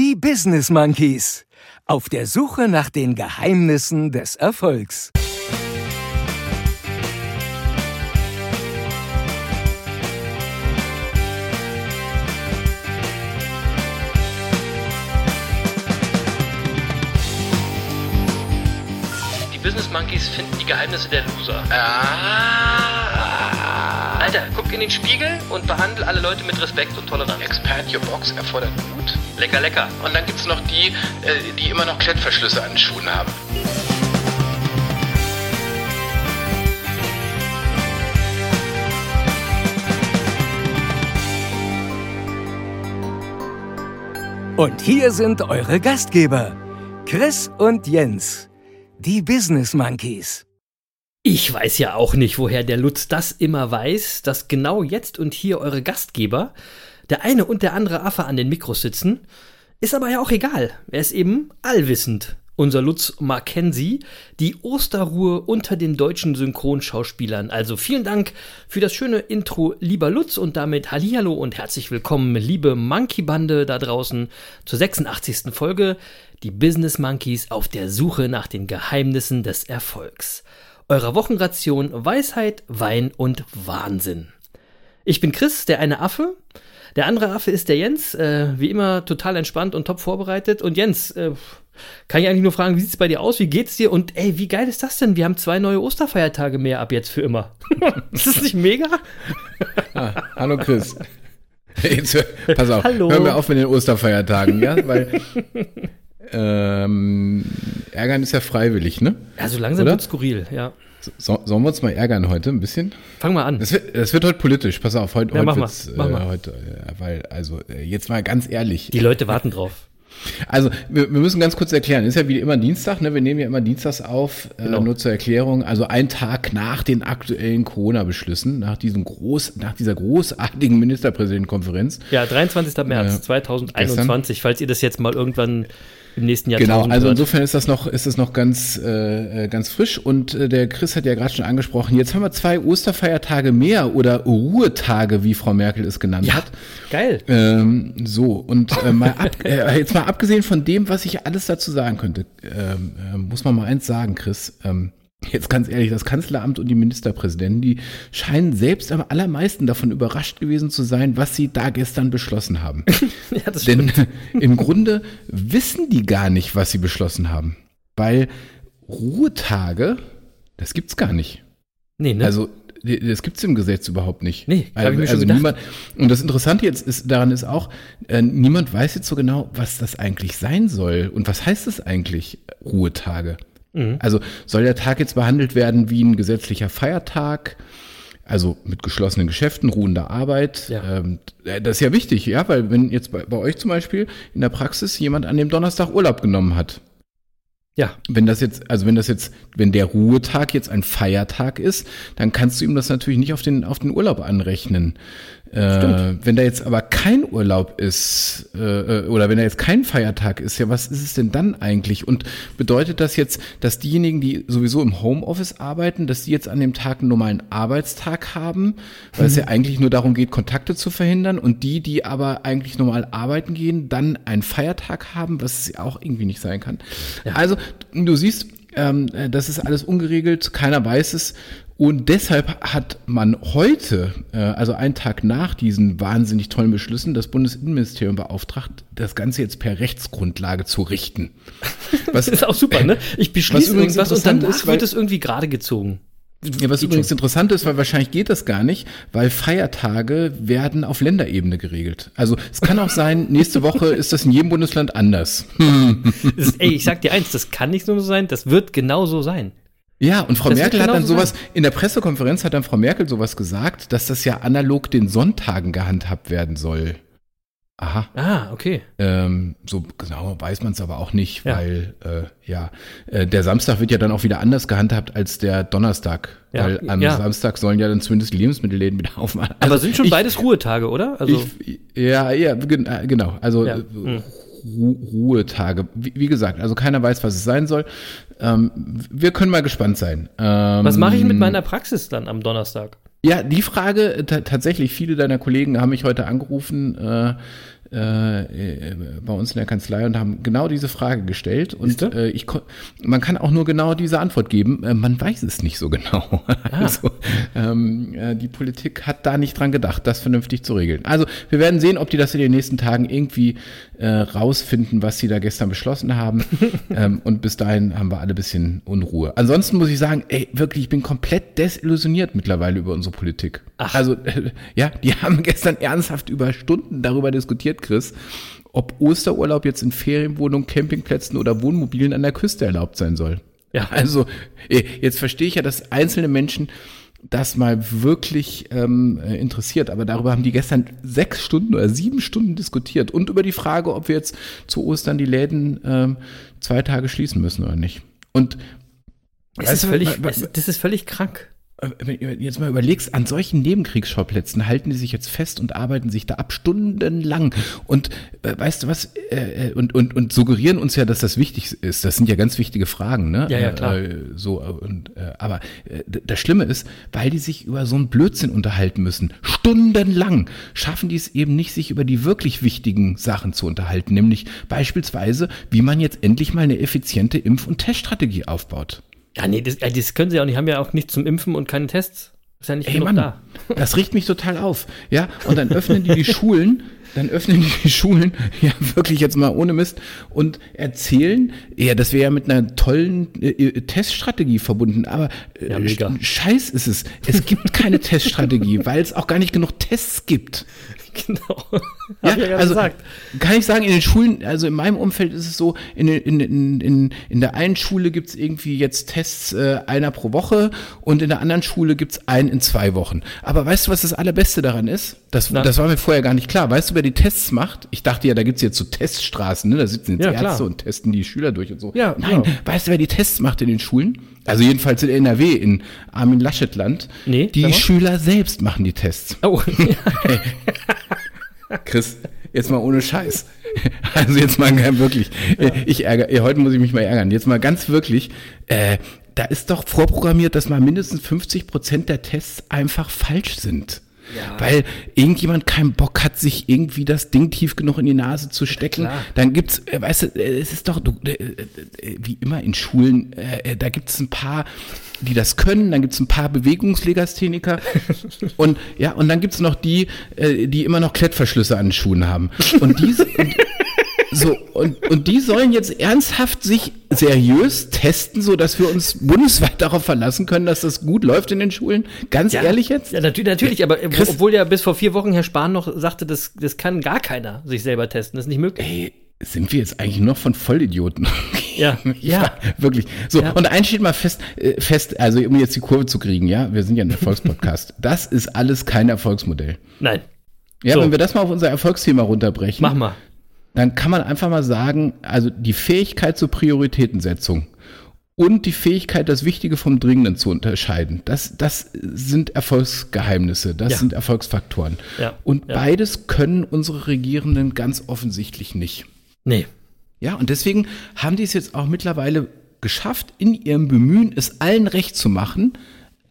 Die Business Monkeys. Auf der Suche nach den Geheimnissen des Erfolgs. Die Business Monkeys finden die Geheimnisse der Loser. Ah. Alter, guck in den Spiegel und behandle alle Leute mit Respekt und Toleranz. Expert Your Box erfordert Mut. Lecker, lecker. Und dann gibt's noch die, äh, die immer noch Klettverschlüsse an den Schuhen haben. Und hier sind eure Gastgeber, Chris und Jens, die Business Monkeys. Ich weiß ja auch nicht, woher der Lutz das immer weiß, dass genau jetzt und hier eure Gastgeber, der eine und der andere Affe an den Mikros sitzen. Ist aber ja auch egal. Er ist eben allwissend. Unser Lutz Mackenzie, die Osterruhe unter den deutschen Synchronschauspielern. Also vielen Dank für das schöne Intro, lieber Lutz, und damit Hallihallo und herzlich willkommen, liebe Monkey-Bande da draußen, zur 86. Folge, die Business Monkeys auf der Suche nach den Geheimnissen des Erfolgs eurer Wochenration Weisheit, Wein und Wahnsinn. Ich bin Chris, der eine Affe. Der andere Affe ist der Jens, äh, wie immer total entspannt und top vorbereitet. Und Jens, äh, kann ich eigentlich nur fragen, wie sieht's bei dir aus? Wie geht's dir? Und ey, wie geil ist das denn? Wir haben zwei neue Osterfeiertage mehr ab jetzt für immer. ist das nicht mega? Ah, hallo Chris. Jetzt, hör- pass auf, Hallo. hör mir auf mit den Osterfeiertagen, ja, weil ähm, ärgern ist ja freiwillig, ne? Ja, so langsam Oder? wird skurril, ja. So, sollen wir uns mal ärgern heute ein bisschen? Fang mal an. Das wird, das wird heute politisch, pass auf, heute, Ja, mach heute mal, wird's, mach äh, mal. heute, äh, weil, also äh, jetzt mal ganz ehrlich. Die Leute warten drauf. Also, wir, wir müssen ganz kurz erklären. Ist ja wie immer Dienstag, ne? Wir nehmen ja immer Dienstags auf, Genau. äh, nur zur Erklärung. Also ein Tag nach den aktuellen Corona-Beschlüssen, nach diesem groß, nach dieser großartigen Ministerpräsidentenkonferenz. Ja, 23. März Äh, 2021, falls ihr das jetzt mal irgendwann im nächsten Jahr Genau, also insofern ist das noch, ist das noch ganz, äh, äh, ganz frisch. Und äh, der Chris hat ja gerade schon angesprochen, jetzt haben wir zwei Osterfeiertage mehr oder Ruhetage, wie Frau Merkel es genannt Ja, hat. geil. Ähm, so, und äh, mal ab, äh, jetzt mal abgesehen von dem, was ich alles dazu sagen könnte, ähm, äh, muss man mal eins sagen, Chris. Ähm, jetzt ganz ehrlich, das Kanzleramt und die Ministerpräsidenten, die scheinen selbst am allermeisten davon überrascht gewesen zu sein, was sie da gestern beschlossen haben. Ja, das stimmt. Denn im Grunde wissen die gar nicht, was sie beschlossen haben. Weil Ruhetage, das gibt's gar nicht. Nee, ne? Also das gibt's im Gesetz überhaupt nicht. Nee, also, ich mir schon also gedacht. niemand. Und das Interessante jetzt ist daran ist auch, äh, niemand weiß jetzt so genau, was das eigentlich sein soll und was heißt es eigentlich Ruhetage. Mhm. Also soll der Tag jetzt behandelt werden wie ein gesetzlicher Feiertag? Also mit geschlossenen Geschäften, ruhender Arbeit. Ja. Ähm, äh, das ist ja wichtig, ja, weil wenn jetzt bei, bei euch zum Beispiel in der Praxis jemand an dem Donnerstag Urlaub genommen hat, ja, wenn das jetzt, also wenn das jetzt, wenn der Ruhetag jetzt ein Feiertag ist, dann kannst du ihm das natürlich nicht auf den, auf den Urlaub anrechnen. Äh, wenn da jetzt aber kein Urlaub ist, äh, oder wenn da jetzt kein Feiertag ist, ja, was ist es denn dann eigentlich? Und bedeutet das jetzt, dass diejenigen, die sowieso im Homeoffice arbeiten, dass die jetzt an dem Tag einen normalen Arbeitstag haben, weil es ja eigentlich nur darum geht, Kontakte zu verhindern und die, die aber eigentlich normal arbeiten gehen, dann einen Feiertag haben, was es ja auch irgendwie nicht sein kann. Also, du siehst, ähm, äh, das ist alles ungeregelt, keiner weiß es. Und deshalb hat man heute, äh, also einen Tag nach diesen wahnsinnig tollen Beschlüssen, das Bundesinnenministerium beauftragt, das Ganze jetzt per Rechtsgrundlage zu richten. Was, das ist auch super, ne? Ich beschließe irgendwas und danach ist, wird es irgendwie gerade gezogen. ja, was übrigens interessant ist, weil wahrscheinlich geht das gar nicht, weil Feiertage werden auf Länderebene geregelt. Also es kann auch sein, nächste Woche ist das in jedem Bundesland anders. Ist, ey, ich sag dir eins, das kann nicht nur so sein, das wird genau so sein. Ja, und Frau Das Merkel hat dann sowas, in der Pressekonferenz hat dann Frau Merkel sowas gesagt, dass das ja analog den Sonntagen gehandhabt werden soll. Aha. Ah, okay. Ähm, so genau weiß man es aber auch nicht, Ja. weil äh, ja, äh, der Samstag wird ja dann auch wieder anders gehandhabt als der Donnerstag. Ja, weil am ja. Samstag sollen ja dann zumindest die Lebensmittelläden wieder aufmachen. Aber Also sind schon ich, beides Ruhetage, oder? Also, ich, ja, ja, äh, genau. Also Ja. Ru Ruhetage. Wie, wie gesagt, also keiner weiß, was es sein soll. Ähm, wir können mal gespannt sein. Ähm, was mache ich mit meiner Praxis dann am Donnerstag? Ja, die Frage, äh, ta- tatsächlich, viele deiner Kollegen haben mich heute angerufen, äh, äh, äh, bei uns in der Kanzlei und haben genau diese Frage gestellt. Und äh, ich man kann auch nur genau diese Antwort geben. Äh, man weiß es nicht so genau. Also ähm, äh, die Politik hat da nicht dran gedacht, das vernünftig zu regeln. Also wir werden sehen, ob die das in den nächsten Tagen irgendwie rausfinden, was sie da gestern beschlossen haben. ähm, und bis dahin haben wir alle ein bisschen Unruhe. Ansonsten muss ich sagen, ey, wirklich, ich bin komplett desillusioniert mittlerweile über unsere Politik. Ach. Also ja, die haben gestern ernsthaft über Stunden darüber diskutiert, Chris, ob Osterurlaub jetzt in Ferienwohnungen, Campingplätzen oder Wohnmobilen an der Küste erlaubt sein soll. Ja. Also eh, jetzt verstehe ich ja, dass einzelne Menschen das mal wirklich ähm, äh, interessiert, aber darüber haben die gestern sechs Stunden oder sieben Stunden diskutiert und über die Frage, ob wir jetzt zu Ostern die Läden ähm, zwei Tage schließen müssen oder nicht. Und Es Weißt ist du, völlig, wa- wa- es, das ist völlig krank. Äh, wenn du jetzt mal überlegst, an solchen Nebenkriegsschauplätzen halten die sich jetzt fest und arbeiten sich da ab stundenlang und äh, weißt du was äh, äh, und, und und suggerieren uns ja, dass das wichtig ist. Das sind ja ganz wichtige Fragen, ne? Ja, ja, klar. Äh, so äh, und äh, aber äh, das Schlimme ist, weil die sich über so einen Blödsinn unterhalten müssen, stundenlang schaffen die es eben nicht, sich über die wirklich wichtigen Sachen zu unterhalten, nämlich beispielsweise, wie man jetzt endlich mal eine effiziente Impf- und Teststrategie aufbaut. Ja, nee, das, äh, das können sie auch nicht. Haben ja auch nichts zum Impfen und keine Tests. Ist ja nicht Ey Mann, da. das riecht mich total auf. Ja, und dann öffnen die die Schulen, dann öffnen die die Schulen, ja wirklich jetzt mal ohne Mist und erzählen, ja, das wäre ja mit einer tollen äh, äh, Teststrategie verbunden, aber äh, Ja, Scheiß ist es. Es gibt keine Teststrategie, weil es auch gar nicht genug Tests gibt. Genau. Ja, ja also gesagt. kann ich sagen, in den Schulen, also in meinem Umfeld ist es so, in, in, in, in, in der einen Schule gibt's irgendwie jetzt Tests äh, einer pro Woche und in der anderen Schule gibt's einen in zwei Wochen. Aber weißt du, was das Allerbeste daran ist? Das, Na? das war mir vorher gar nicht klar. Weißt du, wer die Tests macht? Ich dachte ja, da gibt's jetzt so Teststraßen, ne? da sitzen jetzt Ja, Ärzte klar. und testen die Schüler durch und so. Ja, Nein, genau. weißt du, wer die Tests macht in den Schulen? Also jedenfalls in NRW, in Armin Laschet-Land. Nee, die. Schüler selbst machen die Tests. Oh, Chris, jetzt mal ohne Scheiß. Also jetzt mal wirklich. Ich ärgere, heute muss ich mich mal ärgern. Jetzt mal ganz wirklich. Äh, da ist doch vorprogrammiert, dass mal mindestens 50 Prozent der Tests einfach falsch sind. Weil irgendjemand keinen Bock hat, sich irgendwie das Ding tief genug in die Nase zu stecken. klar. Dann gibt's, äh, weißt du, äh, es ist doch, du, äh, äh, wie immer in Schulen, da gibt's ein paar, die das können, dann gibt's ein paar Bewegungslegastheniker und ja, und dann gibt's noch die, die immer noch Klettverschlüsse an den Schuhen haben. Und diese, so, und, und die sollen jetzt ernsthaft sich seriös testen, so dass wir uns bundesweit darauf verlassen können, dass das gut läuft in den Schulen? Ganz ehrlich jetzt? Ja, natürlich, natürlich aber Chris- obwohl ja bis vor vier Wochen Herr Spahn noch sagte, das, das kann gar keiner sich selber testen. Das ist nicht möglich. Ey, sind wir jetzt eigentlich noch von Vollidioten? Ja, ja. Wirklich. So, Ja. und eins steht mal fest, äh, fest, also um jetzt die Kurve zu kriegen, ja, wir sind ja ein Erfolgspodcast. das ist alles kein Erfolgsmodell. Nein. Ja, So. wenn wir das mal auf unser Erfolgsthema runterbrechen, Mach mal. Dann kann man einfach mal sagen, also die Fähigkeit zur Prioritätensetzung und die Fähigkeit, das Wichtige vom Dringenden zu unterscheiden, das, das sind Erfolgsgeheimnisse, das Ja. sind Erfolgsfaktoren. Ja, Und ja. beides können unsere Regierenden ganz offensichtlich nicht. Nee. Ja, und deswegen haben die es jetzt auch mittlerweile geschafft, in ihrem Bemühen, es allen recht zu machen,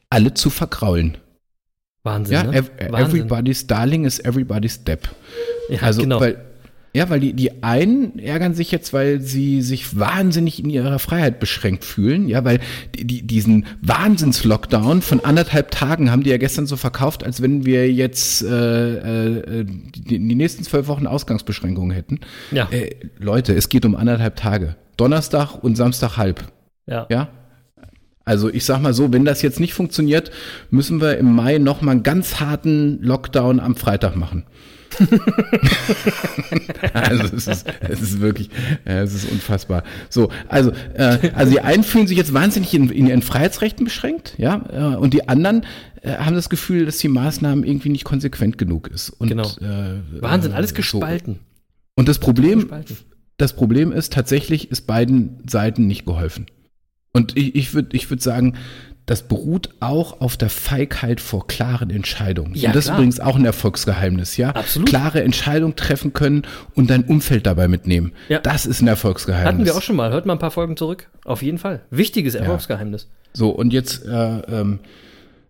alle zu verkraulen. Wahnsinn. Ja, ne? ev Wahnsinn. everybody's darling is everybody's step. Ja, Also, genau. weil, ja, weil die, die einen ärgern sich jetzt, weil sie sich wahnsinnig in ihrer Freiheit beschränkt fühlen. Ja, weil die, die, diesen Wahnsinns-Lockdown von anderthalb Tagen haben die ja gestern so verkauft, als wenn wir jetzt äh, äh, die, die nächsten zwölf Wochen Ausgangsbeschränkungen hätten. Ja. Äh, Leute, es geht um anderthalb Tage. Donnerstag und Samstag halb. ja. Ja. Also ich sag mal so, wenn das jetzt nicht funktioniert, müssen wir im Mai noch mal einen ganz harten Lockdown am Freitag machen. also es ist, es ist wirklich, es ist unfassbar. So, also, äh, also die einen fühlen sich jetzt wahnsinnig in, in ihren Freiheitsrechten beschränkt, ja, äh, und die anderen äh, haben das Gefühl, dass die Maßnahmen irgendwie nicht konsequent genug ist. Und, Genau. Äh, Wahnsinn, alles so. gespalten. Und das Problem, Gespalten. das Problem ist, tatsächlich ist beiden Seiten nicht geholfen. Und ich, ich würde ich würd sagen, das beruht auch auf der Feigheit vor klaren Entscheidungen. Ja, und das klar. ist übrigens auch ein Erfolgsgeheimnis, ja? Absolut. Klare Entscheidungen treffen können und dein Umfeld dabei mitnehmen. Ja. Das ist ein Erfolgsgeheimnis. Hatten wir auch schon mal. Hört mal ein paar Folgen zurück. Auf jeden Fall. Wichtiges Erfolgsgeheimnis. So, und jetzt, äh, ähm,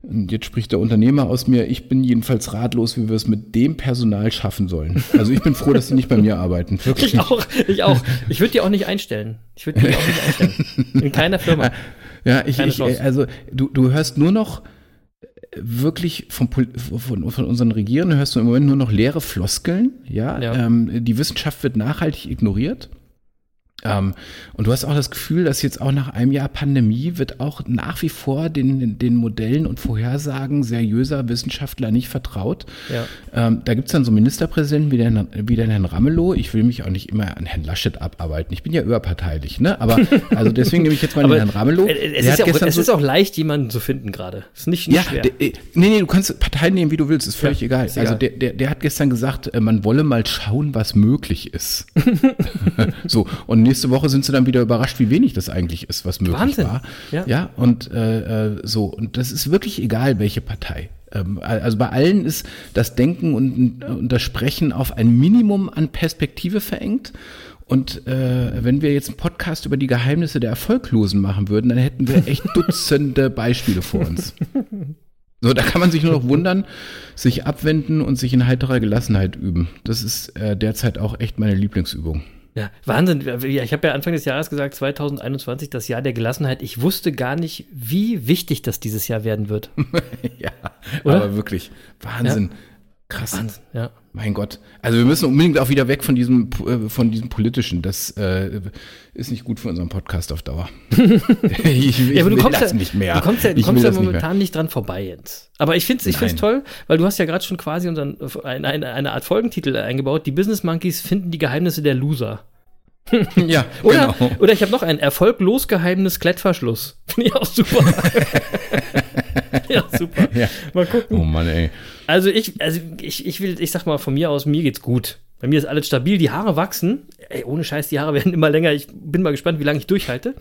jetzt spricht der Unternehmer aus mir, ich bin jedenfalls ratlos, wie wir es mit dem Personal schaffen sollen. Also ich bin froh, dass sie nicht bei mir arbeiten. Wirklich. Ich auch, ich auch. Ich würde die auch nicht einstellen. Ich würde die auch nicht einstellen. In keiner Firma. Ja, ich, ich also du, du hörst nur noch wirklich von, von, von unseren Regierenden hörst du im Moment nur noch leere Floskeln. Ja, ja. Ähm, die Wissenschaft wird nachhaltig ignoriert. Ähm, und du hast auch das Gefühl, dass jetzt auch nach einem Jahr Pandemie wird auch nach wie vor den, den Modellen und Vorhersagen seriöser Wissenschaftler nicht vertraut. Ja. Ähm, da gibt es dann so Ministerpräsidenten wie den, wie den Herrn Ramelow. Ich will mich auch nicht immer an Herrn Laschet abarbeiten. Ich bin ja überparteilich, ne? Aber also deswegen nehme ich jetzt mal den Herrn Ramelow. Es, ist, auch, es so ist, auch, leicht, jemanden zu finden gerade. Ist nicht, nicht ja, schwer. Der, äh, nee, nee, du kannst Parteien nehmen, wie du willst, ist völlig ja, egal. Ist also Der, der, der hat gestern gesagt, äh, man wolle mal schauen, was möglich ist. so, und nächste Woche sind sie dann wieder überrascht, wie wenig das eigentlich ist, was möglich Wahnsinn. war. Ja, ja und äh, äh, so. Und das ist wirklich egal, welche Partei. Ähm, also bei allen ist das Denken und, und das Sprechen auf ein Minimum an Perspektive verengt. Und äh, wenn wir jetzt einen Podcast über die Geheimnisse der Erfolglosen machen würden, dann hätten wir echt Dutzende Beispiele vor uns. So, da kann man sich nur noch wundern, sich abwenden und sich in heiterer Gelassenheit üben. Das ist äh, derzeit auch echt meine Lieblingsübung. Ja, Wahnsinn. Ich habe ja Anfang des Jahres gesagt, 2021, das Jahr der Gelassenheit. Ich wusste gar nicht, wie wichtig das dieses Jahr werden wird. ja, Oder? aber wirklich Wahnsinn. Ja. Krass. Wahnsinn, ja. Mein Gott. Also wir müssen unbedingt auch wieder weg von diesem, äh, von diesem politischen. Das äh, ist nicht gut für unseren Podcast auf Dauer. ich, ich ja, aber du kommst ja, nicht mehr. Du kommst ja, du kommst ja momentan nicht, nicht, dran vorbei, Jens. Aber ich finde es ich find's toll, weil du hast ja gerade schon quasi unseren, eine, eine, eine Art Folgentitel eingebaut. Die Business Monkeys finden die Geheimnisse der Loser. ja, oder, genau. Oder ich habe noch ein erfolglos Geheimnis Klettverschluss. Finde ich auch super. ja, super. Ja. Mal gucken. Oh Mann, ey. Also ich, also ich, ich will, ich sag mal von mir aus, mir geht's gut. Bei mir ist alles stabil, die Haare wachsen. Ey, ohne Scheiß, die Haare werden immer länger. Ich bin mal gespannt, wie lange ich durchhalte.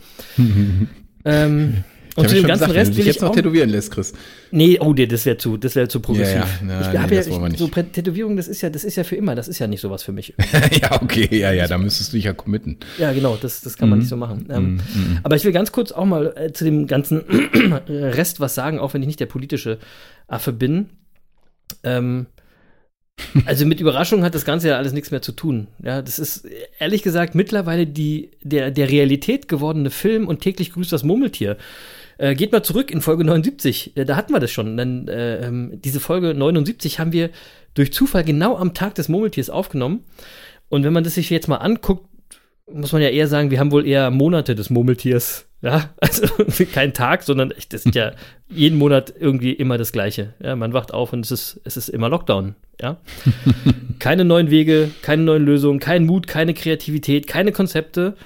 ähm, und zu dem ganzen gesagt, Rest will ich jetzt noch tätowieren lässt, Chris. Nee, oh, das wäre zu, das wäre zu progressiv. Ja, ja. Na, ich nee, ja, ich, so Tätowierung, das ist ja, das ist ja für immer. Das ist ja nicht sowas für mich. ja, okay, ja, ja, da müsstest du dich ja committen. Ja, genau, das, das kann man nicht so machen. Ähm, mm, Aber ich will ganz kurz auch mal äh, zu dem ganzen Rest was sagen, auch wenn ich nicht der politische Affe bin. Ähm, also mit Überraschung hat das Ganze ja alles nichts mehr zu tun. Ja, das ist ehrlich gesagt mittlerweile die, der, der Realität gewordene Film und täglich grüßt das Murmeltier. Äh, geht mal zurück in Folge 79, äh, da hatten wir das schon. Dann, äh, ähm, diese Folge 79 haben wir durch Zufall genau am Tag des Murmeltiers aufgenommen. Und wenn man das sich jetzt mal anguckt, muss man ja eher sagen, wir haben wohl eher Monate des Murmeltiers. Ja, also kein Tag, sondern echt, das ist ja jeden Monat irgendwie immer das Gleiche. Ja, man wacht auf und es ist, es ist immer Lockdown. Ja, keine neuen Wege, keine neuen Lösungen, kein Mut, keine Kreativität, keine Konzepte.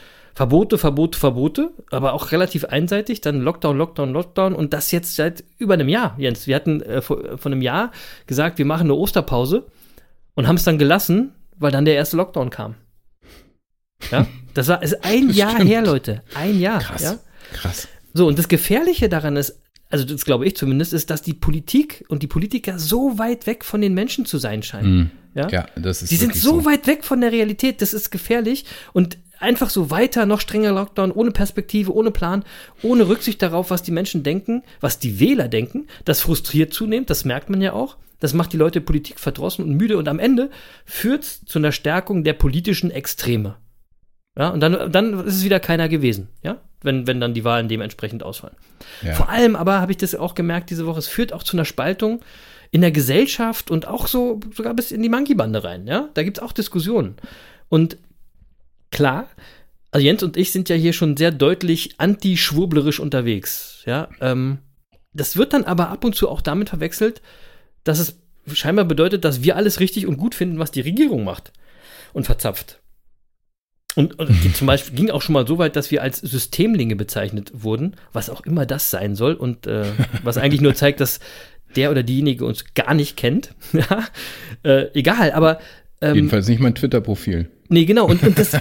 Verbote, Verbote, Verbote, aber auch relativ einseitig. Dann Lockdown, Lockdown, Lockdown und das jetzt seit über einem Jahr, Jens. Wir hatten äh, vor, vor einem Jahr gesagt, wir machen eine Osterpause und haben es dann gelassen, weil dann der erste Lockdown kam. Ja, das war ist ein das Jahr stimmt. her, Leute. Ein Jahr. Krass. Ja? Krass. So, und das Gefährliche daran ist, also das glaube ich zumindest, ist, dass die Politik und die Politiker so weit weg von den Menschen zu sein scheinen. Mm. Ja? ja, das ist Die sind so, so weit weg von der Realität, das ist gefährlich. Und einfach so weiter, noch strenger Lockdown, ohne Perspektive, ohne Plan, ohne Rücksicht darauf, was die Menschen denken, was die Wähler denken. Das frustriert zunehmend, das merkt man ja auch. Das macht die Leute Politik verdrossen und müde und am Ende führt es zu einer Stärkung der politischen Extreme. Ja, und dann, dann ist es wieder keiner gewesen, ja, wenn, wenn dann die Wahlen dementsprechend ausfallen. Ja. Vor allem aber habe ich das auch gemerkt diese Woche, es führt auch zu einer Spaltung in der Gesellschaft und auch so sogar bis in die Monkey-Bande rein, ja. Da gibt es auch Diskussionen. Und klar, also Jens und ich sind ja hier schon sehr deutlich anti-schwurblerisch unterwegs. Ja, ähm, das wird dann aber ab und zu auch damit verwechselt, dass es scheinbar bedeutet, dass wir alles richtig und gut finden, was die Regierung macht und verzapft. Und, und zum Beispiel ging auch schon mal so weit, dass wir als Systemlinge bezeichnet wurden, was auch immer das sein soll und äh, was eigentlich nur zeigt, dass der oder diejenige uns gar nicht kennt. ja, äh, egal, aber ähm, Jedenfalls nicht mein Twitter-Profil. Nee, genau. Und, und das, äh,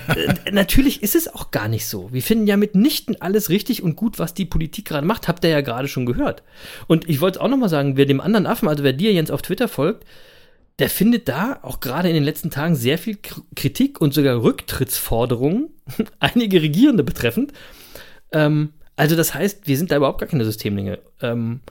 natürlich ist es auch gar nicht so. Wir finden ja mitnichten alles richtig und gut, was die Politik gerade macht. Habt ihr ja gerade schon gehört. Und ich wollte auch noch mal sagen, wer dem anderen Affen, also wer dir Jens auf Twitter folgt, der findet da auch gerade in den letzten Tagen sehr viel Kritik und sogar Rücktrittsforderungen, einige Regierende betreffend. Ähm, also das heißt, wir sind da überhaupt gar keine Systemlinge. Ähm,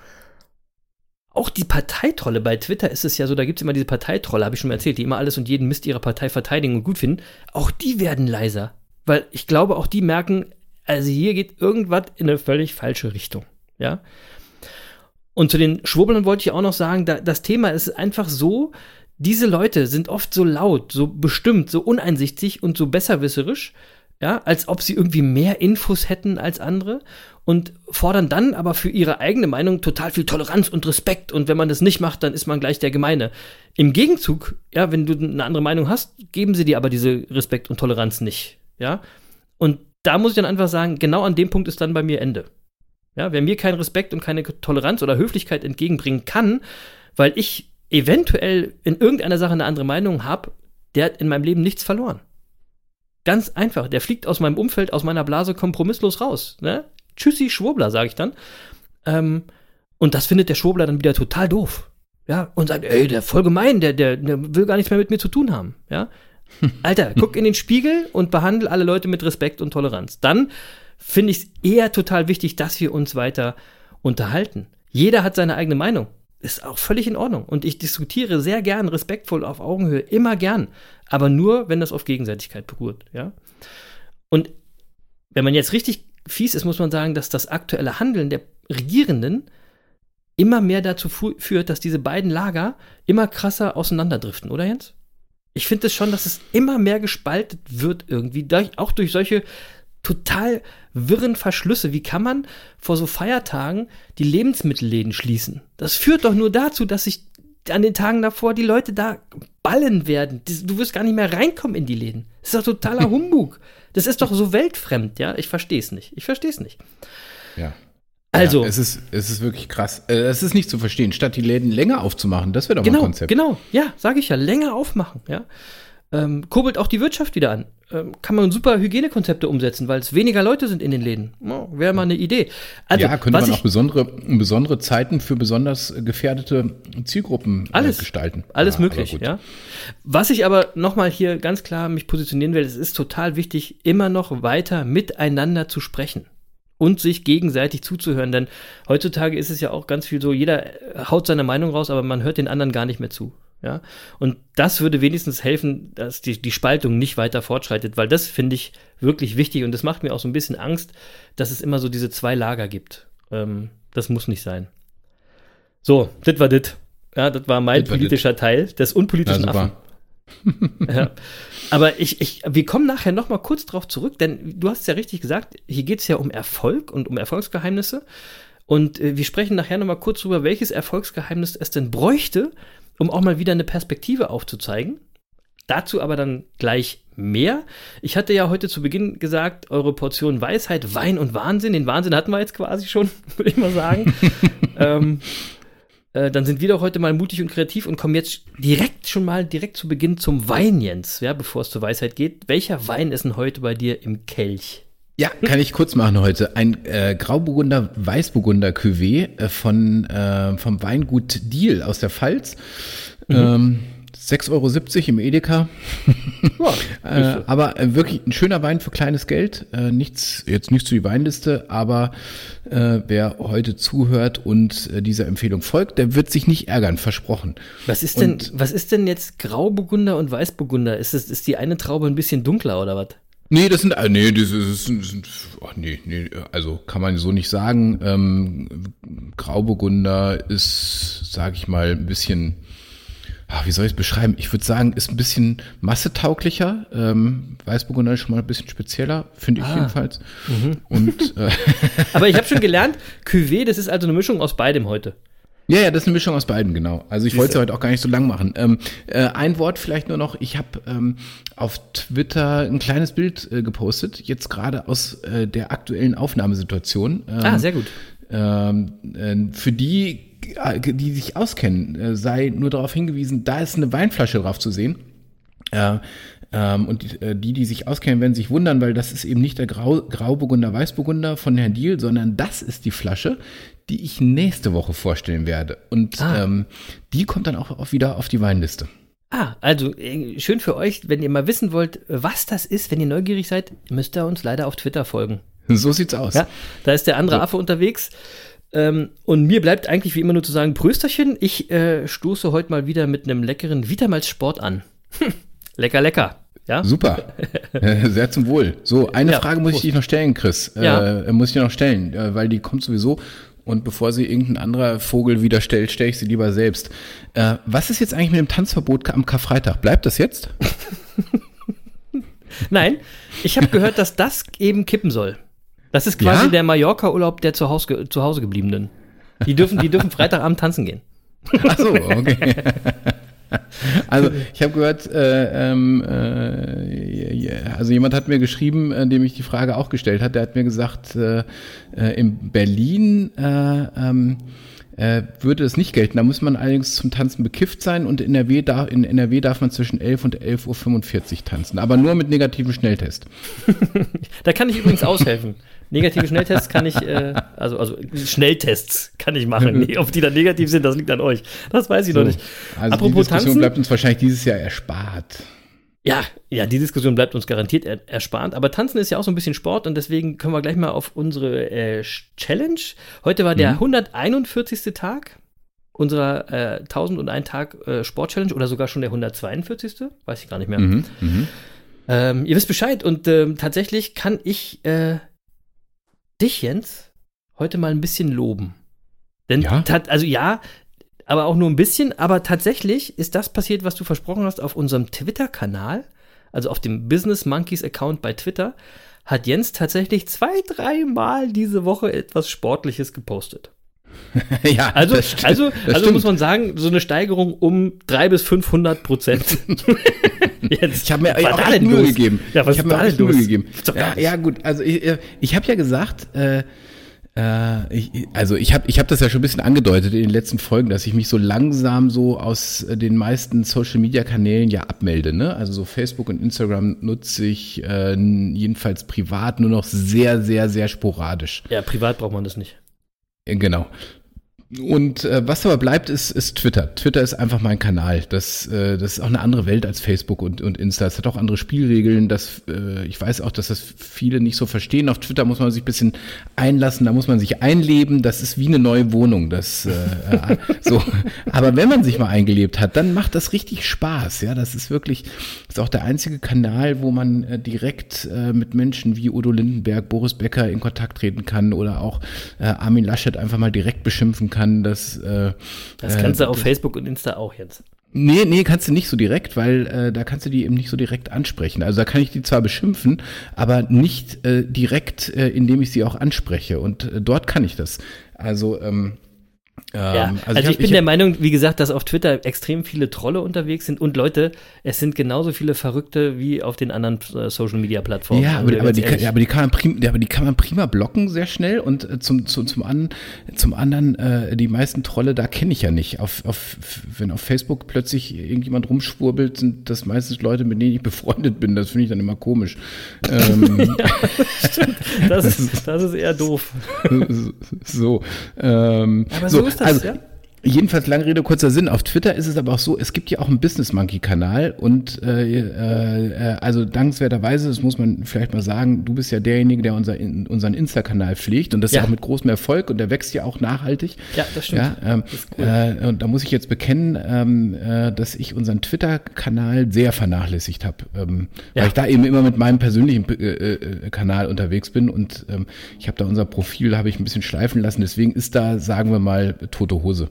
auch die Parteitrolle bei Twitter ist es ja so, da gibt es immer diese Parteitrolle, habe ich schon mal erzählt, die immer alles und jeden Mist ihrer Partei verteidigen und gut finden. Auch die werden leiser. Weil ich glaube, auch die merken, also hier geht irgendwas in eine völlig falsche Richtung. Ja. Und zu den Schwurblern wollte ich auch noch sagen, da, das Thema ist einfach so, diese Leute sind oft so laut, so bestimmt, so uneinsichtig und so besserwisserisch, ja, als ob sie irgendwie mehr Infos hätten als andere und fordern dann aber für ihre eigene Meinung total viel Toleranz und Respekt und wenn man das nicht macht, dann ist man gleich der Gemeine. Im Gegenzug, ja, wenn du eine andere Meinung hast, geben sie dir aber diese Respekt und Toleranz nicht, ja. Und da muss ich dann einfach sagen, genau an dem Punkt ist dann bei mir Ende. Ja, wer mir keinen Respekt und keine Toleranz oder Höflichkeit entgegenbringen kann, weil ich eventuell in irgendeiner Sache eine andere Meinung habe, der hat in meinem Leben nichts verloren. Ganz einfach. Der fliegt aus meinem Umfeld, aus meiner Blase kompromisslos raus. Ne? Tschüssi, Schwurbler, sage ich dann. Ähm, und das findet der Schwurbler dann wieder total doof. Ja, und sagt, ey, der voll gemein, der, der, der will gar nichts mehr mit mir zu tun haben. Ja. Alter, guck in den Spiegel und behandle alle Leute mit Respekt und Toleranz. Dann finde ich es eher total wichtig, dass wir uns weiter unterhalten. Jeder hat seine eigene Meinung ist auch völlig in Ordnung. Und ich diskutiere sehr gern, respektvoll, auf Augenhöhe, immer gern. Aber nur, wenn das auf Gegenseitigkeit beruht, ja. Und wenn man jetzt richtig fies ist, muss man sagen, dass das aktuelle Handeln der Regierenden immer mehr dazu führt, dass diese beiden Lager immer krasser auseinanderdriften, oder Jens? Ich finde es schon, dass es immer mehr gespaltet wird irgendwie, auch durch solche total wirren Verschlüsse. Wie kann man vor so Feiertagen die Lebensmittelläden schließen? Das führt doch nur dazu, dass sich an den Tagen davor die Leute da ballen werden. Du wirst gar nicht mehr reinkommen in die Läden. Das ist doch totaler Humbug. Das ist doch so weltfremd, ja? Ich verstehe es nicht. Ich verstehe es nicht. Ja. Also. Ja, es, ist, es ist wirklich krass. Äh, es ist nicht zu verstehen. Statt die Läden länger aufzumachen, das wäre doch genau, mal ein Konzept. Genau, ja, sage ich ja. Länger aufmachen, ja. Ähm, kurbelt auch die Wirtschaft wieder an. Ähm, kann man super Hygienekonzepte umsetzen, weil es weniger Leute sind in den Läden. Oh, Wäre mal eine Idee. Also, ja, könnte man auch besondere, besondere Zeiten für besonders gefährdete Zielgruppen äh, alles, äh, gestalten. Alles ja, möglich, ja. Was ich aber nochmal hier ganz klar mich positionieren will, es ist total wichtig, immer noch weiter miteinander zu sprechen und sich gegenseitig zuzuhören. Denn heutzutage ist es ja auch ganz viel so, jeder haut seine Meinung raus, aber man hört den anderen gar nicht mehr zu. Ja, und das würde wenigstens helfen, dass die, die Spaltung nicht weiter fortschreitet, weil das finde ich wirklich wichtig und das macht mir auch so ein bisschen Angst, dass es immer so diese zwei Lager gibt. Ähm, das muss nicht sein. So, das war das. Ja, das war mein das politischer dit. Teil des unpolitischen ja, Affen. ja. Aber ich, ich, wir kommen nachher noch mal kurz drauf zurück, denn du hast es ja richtig gesagt, hier geht es ja um Erfolg und um Erfolgsgeheimnisse. Und äh, wir sprechen nachher noch mal kurz darüber, welches Erfolgsgeheimnis es denn bräuchte, um auch mal wieder eine Perspektive aufzuzeigen. Dazu aber dann gleich mehr. Ich hatte ja heute zu Beginn gesagt, eure Portion Weisheit, Wein und Wahnsinn. Den Wahnsinn hatten wir jetzt quasi schon, würde ich mal sagen. ähm, äh, dann sind wir doch heute mal mutig und kreativ und kommen jetzt direkt schon mal direkt zu Beginn zum Wein, Jens, ja, bevor es zur Weisheit geht. Welcher Wein ist denn heute bei dir im Kelch? Ja, kann ich kurz machen heute. Ein äh, Grauburgunder Weißburgunder Cuvée äh, von äh, vom Weingut Diel aus der Pfalz. Mhm. Ähm, 6,70 Euro im Edeka. Ja, äh, aber äh, wirklich ein schöner Wein für kleines Geld. Äh, nichts, jetzt nicht zu die Weinliste, aber äh, wer heute zuhört und äh, dieser Empfehlung folgt, der wird sich nicht ärgern, versprochen. Was ist denn, was ist denn jetzt Grauburgunder und Weißburgunder? Ist, es, ist die eine Traube ein bisschen dunkler oder was? Nee, das sind, äh, nee, das sind, das sind oh, nee, nee, also kann man so nicht sagen. Ähm, Grauburgunder ist, sag ich mal, ein bisschen, ach, wie soll ich es beschreiben? Ich würde sagen, ist ein bisschen massetauglicher. Ähm, Weißburgunder ist schon mal ein bisschen spezieller, finde ich ah. jedenfalls. Mhm. Und, äh, Aber ich habe schon gelernt, Cuvée, das ist also eine Mischung aus beidem heute. Ja, ja, das ist eine Mischung aus beiden, genau. Also ich wollte es ja heute auch gar nicht so lang machen. Ähm, äh, ein Wort vielleicht nur noch. Ich habe ähm, auf Twitter ein kleines Bild äh, gepostet, jetzt gerade aus äh, der aktuellen Aufnahmesituation. Ähm, ah, sehr gut. Ähm, äh, für die, äh, die sich auskennen, äh, sei nur darauf hingewiesen, da ist eine Weinflasche drauf zu sehen. Äh, ähm, und die, die, die sich auskennen, werden sich wundern, weil das ist eben nicht der Grau, Grauburgunder Weißburgunder von Herrn Diel, sondern das ist die Flasche, die ich nächste Woche vorstellen werde. Und ah. ähm, die kommt dann auch, auch wieder auf die Weinliste. Ah, also äh, schön für euch, wenn ihr mal wissen wollt, was das ist, wenn ihr neugierig seid, müsst ihr uns leider auf Twitter folgen. So sieht's aus. Ja, da ist der andere so. Affe unterwegs. Ähm, und mir bleibt eigentlich wie immer nur zu sagen, Prösterchen, ich äh, stoße heute mal wieder mit einem leckeren Vitamals Sport an. lecker, lecker. Ja? Super. Äh, Sehr zum Wohl. So, eine Ja, Frage muss ich Prost. dich noch stellen, Chris. Ja. Äh, muss ich dir noch stellen, äh, weil die kommt sowieso. Und bevor sie irgendein anderer Vogel wieder stellt, stelle ich sie lieber selbst. Äh, was ist jetzt eigentlich mit dem Tanzverbot am Karfreitag? Bleibt das jetzt? Nein, ich habe gehört, dass das eben kippen soll. Das ist quasi Ja? der Mallorca-Urlaub der zu Hause, zu Hause gebliebenen. Die dürfen, die dürfen Freitagabend tanzen gehen. Ach so, okay. Also ich habe gehört, äh, ähm, äh, also jemand hat mir geschrieben, äh, dem ich die Frage auch gestellt hat, der hat mir gesagt, äh, äh, in Berlin äh, ähm, äh, würde es nicht gelten. Da muss man allerdings zum Tanzen bekifft sein und in NRW, da, in NRW darf man zwischen 11 und 11.45 Uhr tanzen, aber nur mit negativem Schnelltest. Da kann ich übrigens aushelfen. Negative Schnelltests kann ich, äh, also, also Schnelltests kann ich machen. Nee, ob die dann negativ sind, das liegt an euch. Das weiß ich noch nicht. Also Apropos die Diskussion Tanzen. bleibt uns wahrscheinlich dieses Jahr erspart. Ja, ja, die Diskussion bleibt uns garantiert er erspart. Aber Tanzen ist ja auch so ein bisschen Sport und deswegen können wir gleich mal auf unsere äh, Challenge. Heute war der 141. Tag unserer äh, 1001 Tag äh, Sport-Challenge oder sogar schon der 142. Weiß ich gar nicht mehr. Mhm, mhm. Ähm, ihr wisst Bescheid und ähm, tatsächlich kann ich äh, dich, Jens, heute mal ein bisschen loben. Denn, Ja? also ja, aber auch nur ein bisschen, aber tatsächlich ist das passiert, was du versprochen hast auf unserem Twitter-Kanal, also auf dem Business Monkeys Account bei Twitter, hat Jens tatsächlich zwei, dreimal diese Woche etwas Sportliches gepostet. ja, Also, also, also stimmt. muss man sagen, so eine Steigerung um 300 bis 500 Prozent. Jetzt, Ich habe mir auch echt Mühe gegeben. Ja, was ich habe mir auch echt Mühe gegeben. Ja, ja, gut. Also ich, äh, ich habe ja gesagt, äh, äh, ich, also ich habe ich hab das ja schon ein bisschen angedeutet in den letzten Folgen, dass ich mich so langsam so aus äh, den meisten Social Media Kanälen ja abmelde. Ne? Also so Facebook und Instagram nutze ich äh, jedenfalls privat nur noch sehr, sehr, sehr sporadisch. Ja, privat braucht man das nicht. Äh, Genau. Und äh, was aber bleibt, ist, ist Twitter. Twitter ist einfach mein Kanal. Das, äh, das ist auch eine andere Welt als Facebook und, und Insta. Es hat auch andere Spielregeln. Das, äh, ich weiß auch, dass das viele nicht so verstehen. Auf Twitter muss man sich ein bisschen einlassen, da muss man sich einleben. Das ist wie eine neue Wohnung. Das, äh, äh, so. Aber wenn man sich mal eingelebt hat, dann macht das richtig Spaß. Ja, das ist wirklich, ist auch der einzige Kanal, wo man äh, direkt äh, mit Menschen wie Udo Lindenberg, Boris Becker in Kontakt treten kann oder auch äh, Armin Laschet einfach mal direkt beschimpfen kann. Dass, äh, Das äh, kannst du auf Facebook und Insta auch jetzt. Nee, nee, kannst du nicht so direkt, weil äh, da kannst du die eben nicht so direkt ansprechen. Also da kann ich die zwar beschimpfen, aber nicht äh, direkt, äh, indem ich sie auch anspreche. Und äh, dort kann ich das. Also, ähm, Ja, ähm, also, ich, hab- bin hab- der Meinung, wie gesagt, dass auf Twitter extrem viele Trolle unterwegs sind und Leute, es sind genauso viele Verrückte wie auf den anderen äh, Social Media Plattformen. Ja, aber, Also, aber, die, kann, ja, aber die kann man prima, ja, aber die kann man prima blocken sehr schnell und äh, zum, zum, zum, an, zum anderen, äh, die meisten Trolle, da kenne ich ja nicht. Auf, auf, wenn auf Facebook plötzlich irgendjemand rumschwurbelt, sind das meistens Leute, mit denen ich befreundet bin. Das finde ich dann immer komisch. Ähm, das, ist, das ist eher doof. so. Ähm, Aber so ist das, also, ja. Jedenfalls, lange Rede, kurzer Sinn. Auf Twitter ist es aber auch so, es gibt ja auch einen Business Monkey-Kanal und äh, äh, also dankenswerterweise, das muss man vielleicht mal sagen, du bist ja derjenige, der unser, in, unseren Insta-Kanal pflegt und das Ja. ja auch mit großem Erfolg und der wächst ja auch nachhaltig. Ja, das stimmt. Ja, ähm, Das ist cool. äh, und da muss ich jetzt bekennen, ähm, äh, dass ich unseren Twitter-Kanal sehr vernachlässigt habe, ähm, Ja. weil ich da eben immer mit meinem persönlichen äh, äh, Kanal unterwegs bin und ähm, ich habe da unser Profil habe ich ein bisschen schleifen lassen. Deswegen ist da, sagen wir mal, tote Hose.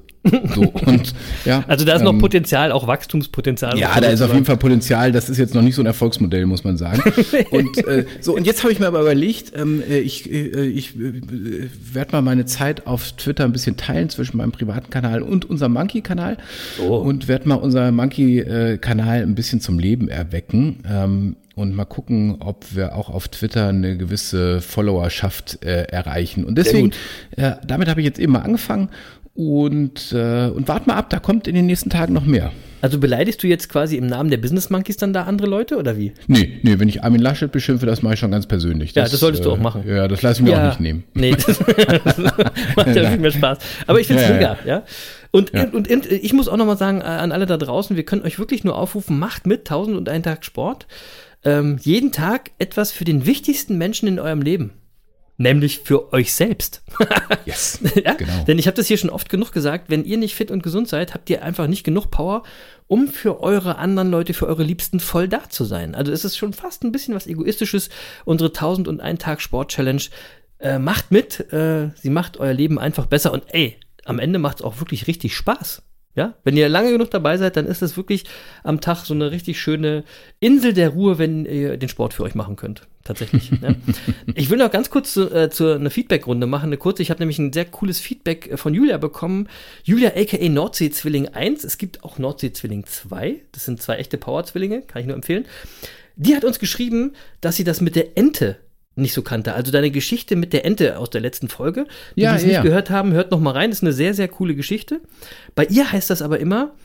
So und ja. Also da ist noch ähm, Potenzial, auch Wachstumspotenzial. ja, da ist auf jeden Fall Potenzial. Das ist jetzt noch nicht so ein Erfolgsmodell, muss man sagen. Und äh, so und jetzt habe ich mir aber überlegt, ähm, äh, ich, äh, ich äh, werde mal meine Zeit auf Twitter ein bisschen teilen zwischen meinem privaten Kanal und unserem Monkey-Kanal Oh. und werde mal unser Monkey-Kanal ein bisschen zum Leben erwecken. Ähm, und mal gucken, ob wir auch auf Twitter eine gewisse Followerschaft äh, erreichen. Und deswegen, äh, damit habe ich jetzt eben mal angefangen und, äh, und wart mal ab, da kommt in den nächsten Tagen noch mehr. Also beleidigst du jetzt quasi im Namen der Business Monkeys dann da andere Leute oder wie? Nee, nee, wenn ich Armin Laschet beschimpfe, das mache ich schon ganz persönlich. Ja, das solltest du auch machen. Ja, das lasse ich mir auch nicht nehmen. Nee, das, das macht ja viel mehr Spaß. Aber ich finde es Ja, ja, mega, ja. Und, Ja. und, und ich muss auch nochmal sagen, äh, an alle da draußen, wir können euch wirklich nur aufrufen, macht mit 1000 und einen Tag Sport. Ähm, jeden Tag etwas für den wichtigsten Menschen in eurem Leben. Nämlich für euch selbst. Yes, ja? genau. Denn ich habe das hier schon oft genug gesagt, wenn ihr nicht fit und gesund seid, habt ihr einfach nicht genug Power, um für eure anderen Leute, für eure Liebsten voll da zu sein. Also es ist schon fast ein bisschen was Egoistisches. Unsere 1001 Tag Sport Challenge äh, macht mit, äh, sie macht euer Leben einfach besser und ey, am Ende macht es auch wirklich richtig Spaß. Ja, wenn ihr lange genug dabei seid, dann ist es wirklich am Tag so eine richtig schöne Insel der Ruhe, wenn ihr den Sport für euch machen könnt. Tatsächlich. ja. Ich will noch ganz kurz zu, äh, zu eine Feedback-Runde machen. Eine kurze. Ich habe nämlich ein sehr cooles Feedback äh, von Julia bekommen. Julia aka Nordsee-Zwilling 1. Es gibt auch Nordsee-Zwilling 2. Das sind zwei echte Power-Zwillinge, kann ich nur empfehlen. Die hat uns geschrieben, dass sie das mit der Ente nicht so kannte. Also deine Geschichte mit der Ente aus der letzten Folge, die Ja, es ja. nicht gehört haben, hört noch mal rein. Das ist eine sehr, sehr coole Geschichte. Bei ihr heißt das aber immer,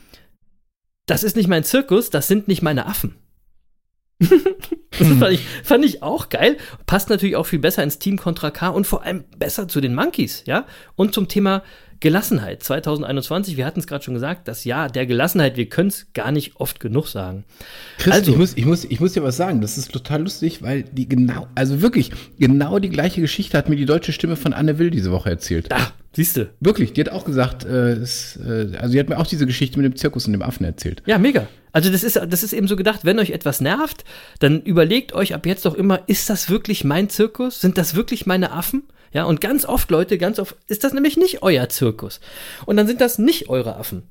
das ist nicht mein Zirkus, das sind nicht meine Affen. das fand ich, fand ich auch geil. Passt natürlich auch viel besser ins Team Contra K und vor allem besser zu den Monkeys, ja? Und zum Thema Gelassenheit 2021. Wir hatten es gerade schon gesagt, das Jahr der Gelassenheit. Wir können es gar nicht oft genug sagen. Chris, Also- ich, muss, ich, muss, ich muss dir was sagen. Das ist total lustig, weil die genau, also wirklich, genau die gleiche Geschichte hat mir die deutsche Stimme von Anne Will diese Woche erzählt. Ah, siehst du. Wirklich, die hat auch gesagt, äh, es, äh, also die hat mir auch diese Geschichte mit dem Zirkus und dem Affen erzählt. Ja, mega. Also das ist, das ist eben so gedacht, wenn euch etwas nervt, dann überlegt euch ab jetzt doch immer, ist das wirklich mein Zirkus? Sind das wirklich meine Affen? Ja, und ganz oft, Leute, ganz oft ist das nämlich nicht euer Zirkus. Und dann sind das nicht eure Affen.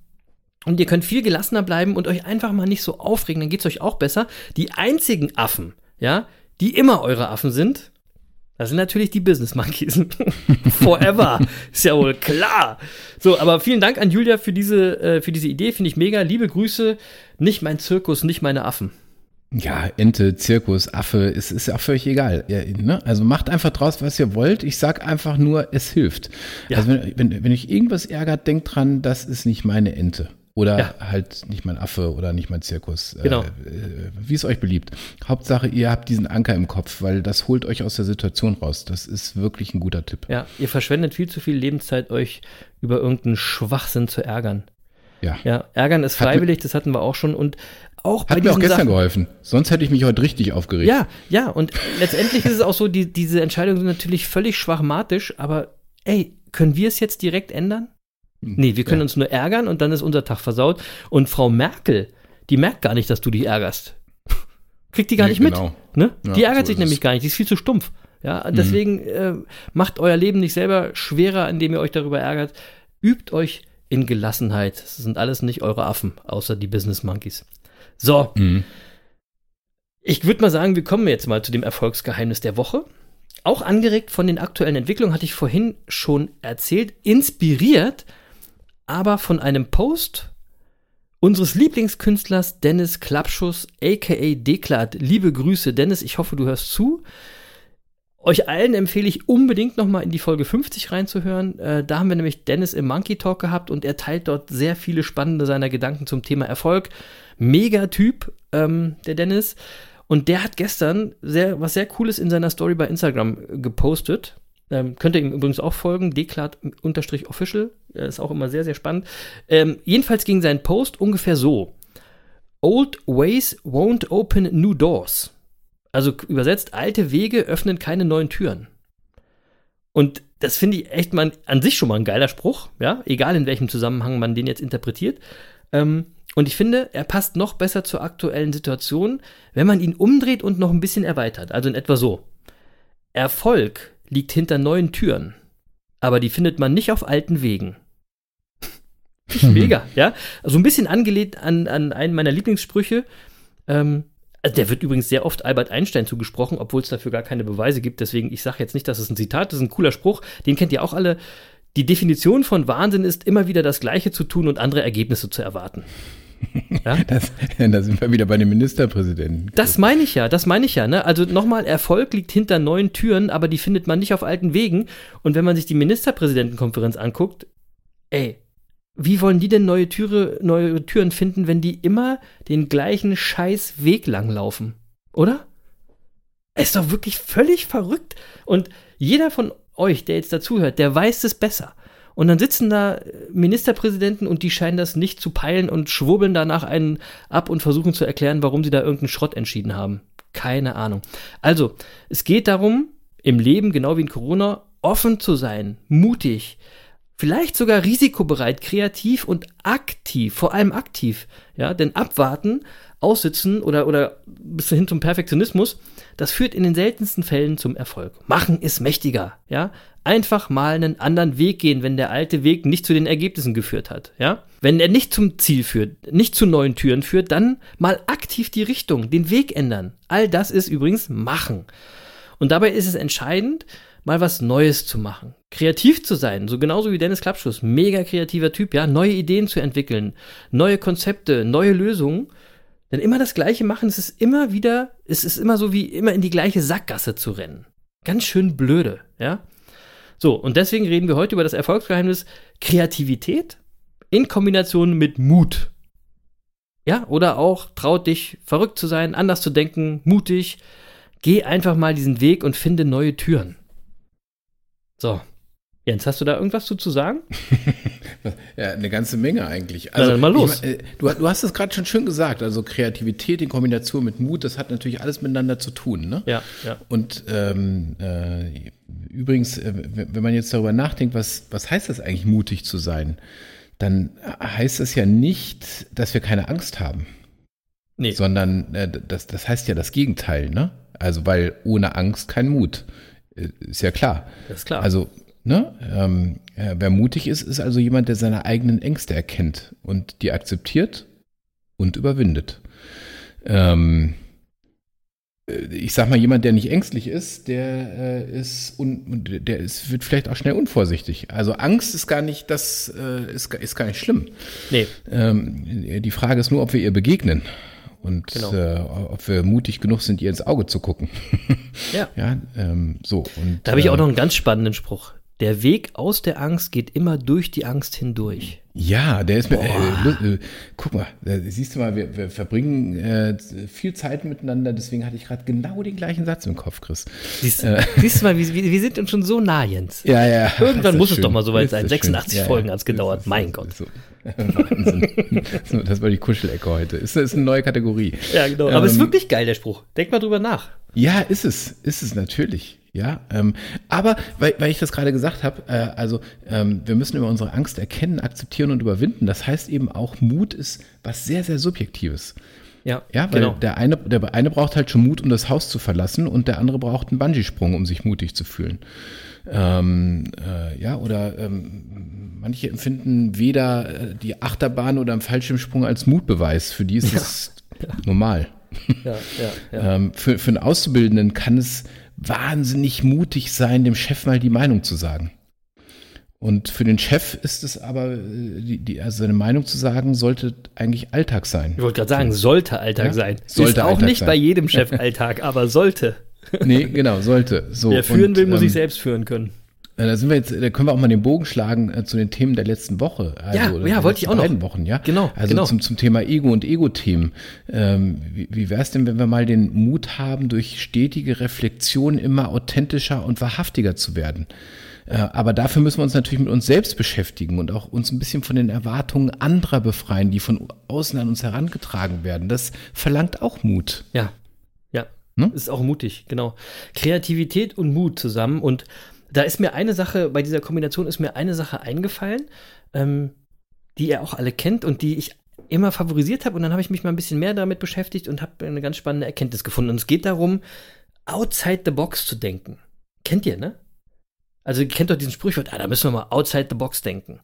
Und ihr könnt viel gelassener bleiben und euch einfach mal nicht so aufregen, dann geht's euch auch besser. Die einzigen Affen, ja, die immer eure Affen sind, das sind natürlich die Business Monkeys. Forever. Ist ja wohl klar. So, aber vielen Dank an Julia für diese, äh, für diese Idee. Finde ich mega. Liebe Grüße. Nicht mein Zirkus, nicht meine Affen. Ja, Ente, Zirkus, Affe, es ist ja auch völlig egal. Ja, ne? Also macht einfach draus, was ihr wollt. Ich sag einfach nur, es hilft. Ja. Also wenn, wenn, wenn euch irgendwas ärgert, denkt dran, das ist nicht meine Ente. Oder Ja. halt nicht mein Affe oder nicht mein Zirkus. Genau. Äh, äh, wie es euch beliebt. Hauptsache, ihr habt diesen Anker im Kopf, weil das holt euch aus der Situation raus. Das ist wirklich ein guter Tipp. Ja, ihr verschwendet viel zu viel Lebenszeit, euch über irgendeinen Schwachsinn zu ärgern. Ja. Ja, ärgern ist Hat freiwillig, das hatten wir auch schon. Und auch bei Hat mir auch gestern Sachen, geholfen. Sonst hätte ich mich heute richtig aufgeregt. Ja, ja, und letztendlich ist es auch so, die, diese Entscheidungen sind natürlich völlig schwachmatisch, aber ey, können wir es jetzt direkt ändern? Nee, wir können Ja. uns nur ärgern und dann ist unser Tag versaut. Und Frau Merkel, die merkt gar nicht, dass du dich ärgerst. Kriegt die gar Nee, nicht mit. genau. Ne? Ja, die ärgert so sich nämlich es. Mhm. gar nicht, die ist viel zu stumpf. Ja, deswegen äh, macht euer Leben nicht selber schwerer, indem ihr euch darüber ärgert. Übt euch in Gelassenheit. Das sind alles nicht eure Affen, außer die Business Monkeys. So, Mhm. ich würde mal sagen, wir kommen jetzt mal zu dem Erfolgsgeheimnis der Woche. Auch angeregt von den aktuellen Entwicklungen, hatte ich vorhin schon erzählt, inspiriert aber von einem Post unseres Lieblingskünstlers Dennis Klappschuss, aka Deklat. Liebe Grüße, Dennis, ich hoffe, du hörst zu. Euch allen empfehle ich unbedingt nochmal in die Folge 50 reinzuhören. Äh, da haben wir nämlich Dennis im Monkey Talk gehabt und er teilt dort sehr viele spannende seiner Gedanken zum Thema Erfolg. Mega Typ, ähm, der Dennis. Und der hat gestern sehr, was sehr Cooles in seiner Story bei Instagram gepostet. Ähm, könnt ihr ihm übrigens auch folgen, deklat-official. Äh, Ist auch immer sehr, sehr spannend. Ähm, jedenfalls ging sein Post ungefähr so. Old ways won't open new doors. Also übersetzt, alte Wege öffnen keine neuen Türen. Und das finde ich echt mal an sich schon mal ein geiler Spruch, ja, egal in welchem Zusammenhang man den jetzt interpretiert. Ähm, und ich finde, er passt noch besser zur aktuellen Situation, wenn man ihn umdreht und noch ein bisschen erweitert. Also in etwa so. Erfolg liegt hinter neuen Türen, aber die findet man nicht auf alten Wegen. Mega, ja. Also ein bisschen angelehnt an, an einen meiner Lieblingssprüche. Ähm, also der wird übrigens sehr oft Albert Einstein zugesprochen, obwohl es dafür gar keine Beweise gibt. Deswegen, ich sage jetzt nicht, dass es ein Zitat ist, ein cooler Spruch. Den kennt ihr auch alle. Die Definition von Wahnsinn ist, immer wieder das Gleiche zu tun und andere Ergebnisse zu erwarten. Das, da sind wir wieder bei dem Ministerpräsidenten. Das meine ich ja, das meine ich ja. Ne? Also nochmal, Erfolg liegt hinter neuen Türen, aber die findet man nicht auf alten Wegen. Und wenn man sich die Ministerpräsidentenkonferenz anguckt, ey, wie wollen die denn neue, Türe, neue Türen finden, wenn die immer den gleichen scheiß Weg lang laufen? Oder? Ist doch wirklich völlig verrückt. Und jeder von euch, der jetzt dazuhört, der weiß es besser. Und dann sitzen da Ministerpräsidenten und die scheinen das nicht zu peilen und schwurbeln danach einen ab und versuchen zu erklären, warum sie da irgendeinen Schrott entschieden haben. Keine Ahnung. Also, es geht darum, im Leben, genau wie in Corona, offen zu sein, mutig, vielleicht sogar risikobereit, kreativ und aktiv, vor allem aktiv. Ja, denn abwarten, aussitzen oder, oder bis hin zum Perfektionismus, das führt in den seltensten Fällen zum Erfolg. Machen ist mächtiger. Ja, einfach mal einen anderen Weg gehen, wenn der alte Weg nicht zu den Ergebnissen geführt hat. Ja, wenn er nicht zum Ziel führt, nicht zu neuen Türen führt, dann mal aktiv die Richtung, den Weg ändern. All das ist übrigens machen. Und dabei ist es entscheidend, mal was Neues zu machen. Kreativ zu sein, so genauso wie Dennis Klappschuss, mega kreativer Typ, ja, neue Ideen zu entwickeln, neue Konzepte, neue Lösungen. Denn immer das Gleiche machen, es ist immer wieder, es ist immer so wie immer in die gleiche Sackgasse zu rennen. Ganz schön blöde, ja. So, und deswegen reden wir heute über das Erfolgsgeheimnis Kreativität in Kombination mit Mut. Ja, oder auch traut dich, verrückt zu sein, anders zu denken, mutig. Geh einfach mal diesen Weg und finde neue Türen. So. Jens, hast du da irgendwas zu, zu sagen? ja, eine ganze Menge eigentlich. Also, Na, dann mal los. Ich, äh, du, du, hast es gerade schon schön gesagt. Also Kreativität in Kombination mit Mut, das hat natürlich alles miteinander zu tun. Ne? Ja, ja. Und ähm, äh, übrigens, äh, wenn man jetzt darüber nachdenkt, was, was heißt das eigentlich, mutig zu sein, dann heißt das ja nicht, dass wir keine Angst haben. Nee. Sondern äh, das, das heißt ja das Gegenteil, ne? Also, weil ohne Angst kein Mut. Äh, ist ja klar. Das ist klar. Also, ne, ähm, äh, wer mutig ist, ist also jemand, der seine eigenen Ängste erkennt und die akzeptiert und überwindet. Ähm, äh, ich sag mal, jemand, der nicht ängstlich ist, der äh, ist un, der ist, wird vielleicht auch schnell unvorsichtig. Also Angst ist gar nicht das äh, ist, ist gar nicht schlimm. Nee. Ähm, die Frage ist nur, ob wir ihr begegnen und genau. äh, ob wir mutig genug sind, ihr ins Auge zu gucken. Ja. ja ähm, so. Und, da habe ich auch noch einen ganz spannenden Spruch. Der Weg aus der Angst geht immer durch die Angst hindurch. Ja, der ist mir. Äh, äh, guck mal, siehst du mal, wir, wir verbringen äh, viel Zeit miteinander, deswegen hatte ich gerade genau den gleichen Satz im Kopf, Chris. Siehst, äh. siehst du mal, wir, wir sind uns schon so nah, Jens. Ja, ja. Irgendwann muss schön. es doch mal soweit sein. 86 ja, Folgen ja. hat es gedauert, mein Gott. So. Wahnsinn. das war die Kuschelecke heute. Ist, ist eine neue Kategorie. Ja, genau. Aber es ähm, ist wirklich geil, der Spruch. Denk mal drüber nach. Ja, ist es. Ist es natürlich. Ja, ähm, aber weil, weil ich das gerade gesagt habe, äh, also ähm, wir müssen über unsere Angst erkennen, akzeptieren und überwinden. Das heißt eben auch, Mut ist was sehr, sehr Subjektives. Ja, ja weil genau. der, eine, der eine braucht halt schon Mut, um das Haus zu verlassen und der andere braucht einen Bungee-Sprung, um sich mutig zu fühlen. Ähm, äh, ja, oder ähm, manche empfinden weder äh, die Achterbahn oder einen Fallschirmsprung als Mutbeweis. Für die ist es ja. normal. Ja, ja, ja. ähm, für, für einen Auszubildenden kann es wahnsinnig mutig sein, dem Chef mal die Meinung zu sagen. Und für den Chef ist es aber, äh, die, die, also seine Meinung zu sagen, sollte eigentlich Alltag sein. Ich wollte gerade sagen, sollte Alltag ja? sein. Sollte ist auch Alltag nicht sein. bei jedem Chef Alltag, aber sollte. Nee, genau, sollte. So, Wer führen und, will, muss ähm, sich selbst führen können. Äh, da sind wir jetzt, da können wir auch mal den Bogen schlagen äh, zu den Themen der letzten Woche. Also, ja, ja wollte ich auch noch. Wochen, ja. Genau. Also genau. Zum, zum Thema Ego und Ego-Themen. Ähm, wie wie wäre es denn, wenn wir mal den Mut haben, durch stetige Reflexion immer authentischer und wahrhaftiger zu werden? Äh, aber dafür müssen wir uns natürlich mit uns selbst beschäftigen und auch uns ein bisschen von den Erwartungen anderer befreien, die von außen an uns herangetragen werden. Das verlangt auch Mut. Ja, ja. Hm? Ist auch mutig, genau. Kreativität und Mut zusammen und da ist mir eine Sache, bei dieser Kombination ist mir eine Sache eingefallen, ähm, die ihr auch alle kennt und die ich immer favorisiert habe. Und dann habe ich mich mal ein bisschen mehr damit beschäftigt und habe eine ganz spannende Erkenntnis gefunden. Und es geht darum, outside the box zu denken. Kennt ihr, ne? Also ihr kennt doch diesen Sprichwort, ah, da müssen wir mal outside the box denken.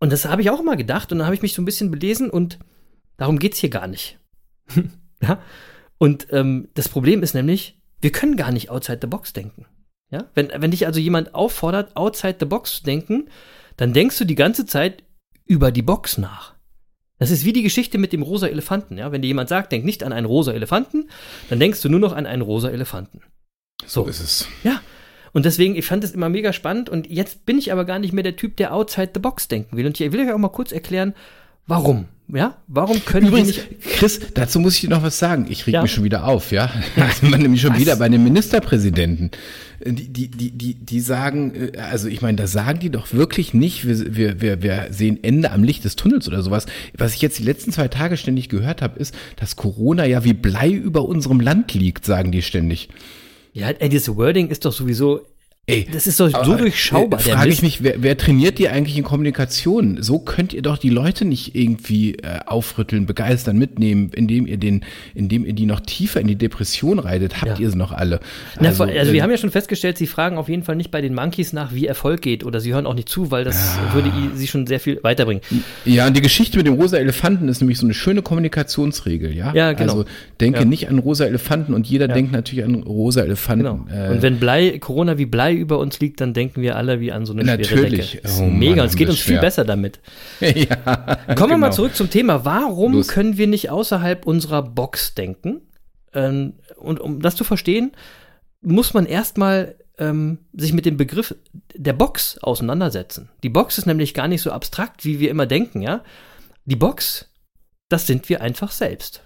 Und das habe ich auch immer gedacht und dann habe ich mich so ein bisschen belesen und darum geht es hier gar nicht. ja? Und ähm, das Problem ist nämlich, wir können gar nicht outside the box denken. Ja? Wenn, wenn dich also jemand auffordert, outside the box zu denken, dann denkst du die ganze Zeit über die Box nach. Das ist wie die Geschichte mit dem rosa Elefanten. Ja? Wenn dir jemand sagt, denk nicht an einen rosa Elefanten, dann denkst du nur noch an einen rosa Elefanten. So, so ist es. Ja. Und deswegen, ich fand es immer mega spannend und jetzt bin ich aber gar nicht mehr der Typ, der outside the box denken will. Und ich will euch auch mal kurz erklären, warum. Ja, warum können Übrigens, wir nicht. Chris, dazu muss ich dir noch was sagen. Ich reg ja. mich schon wieder auf, ja. Da sind wir nämlich schon was? wieder bei den Ministerpräsidenten. Die, die, die, die, die sagen, äh, also ich meine, da sagen die doch wirklich nicht, wir, wir, wir, wir sehen Ende am Licht des Tunnels oder sowas. Was ich jetzt die letzten zwei Tage ständig gehört habe, ist, dass Corona ja wie Blei über unserem Land liegt, sagen die ständig. Ja, ey, dieses Wording ist doch sowieso Ey, das ist doch so aber, durchschaubar. Äh, der frage ich mich, wer, wer trainiert die eigentlich in Kommunikation? So könnt ihr doch die Leute nicht irgendwie äh, aufrütteln, begeistern, mitnehmen, indem ihr den, indem ihr die noch tiefer in die Depression reitet. Habt Ja. ihr sie noch alle? Na, also, also wir äh, haben ja schon festgestellt, sie fragen auf jeden Fall nicht bei den Monkeys nach, wie Erfolg geht, oder sie hören auch nicht zu, weil das würde i- sie schon sehr viel weiterbringen. Ja, und die Geschichte mit dem rosa Elefanten ist nämlich so eine schöne Kommunikationsregel, ja? Ja, genau. Also denke Ja. nicht an rosa Elefanten und jeder denkt natürlich an rosa Elefanten. Genau. Äh, Und wenn Blei, Corona wie Blei über uns liegt, dann denken wir alle wie an so eine schwere Natürlich. Decke. Oh Mann, mega, und es geht uns viel schwer. besser damit. ja, Kommen wir mal genau. zurück zum Thema. Warum Los. können wir nicht außerhalb unserer Box denken? Ähm, und um das zu verstehen, muss man erstmal ähm, sich mit dem Begriff der Box auseinandersetzen. Die Box ist nämlich gar nicht so abstrakt, wie wir immer denken, ja. Die Box, das sind wir einfach selbst.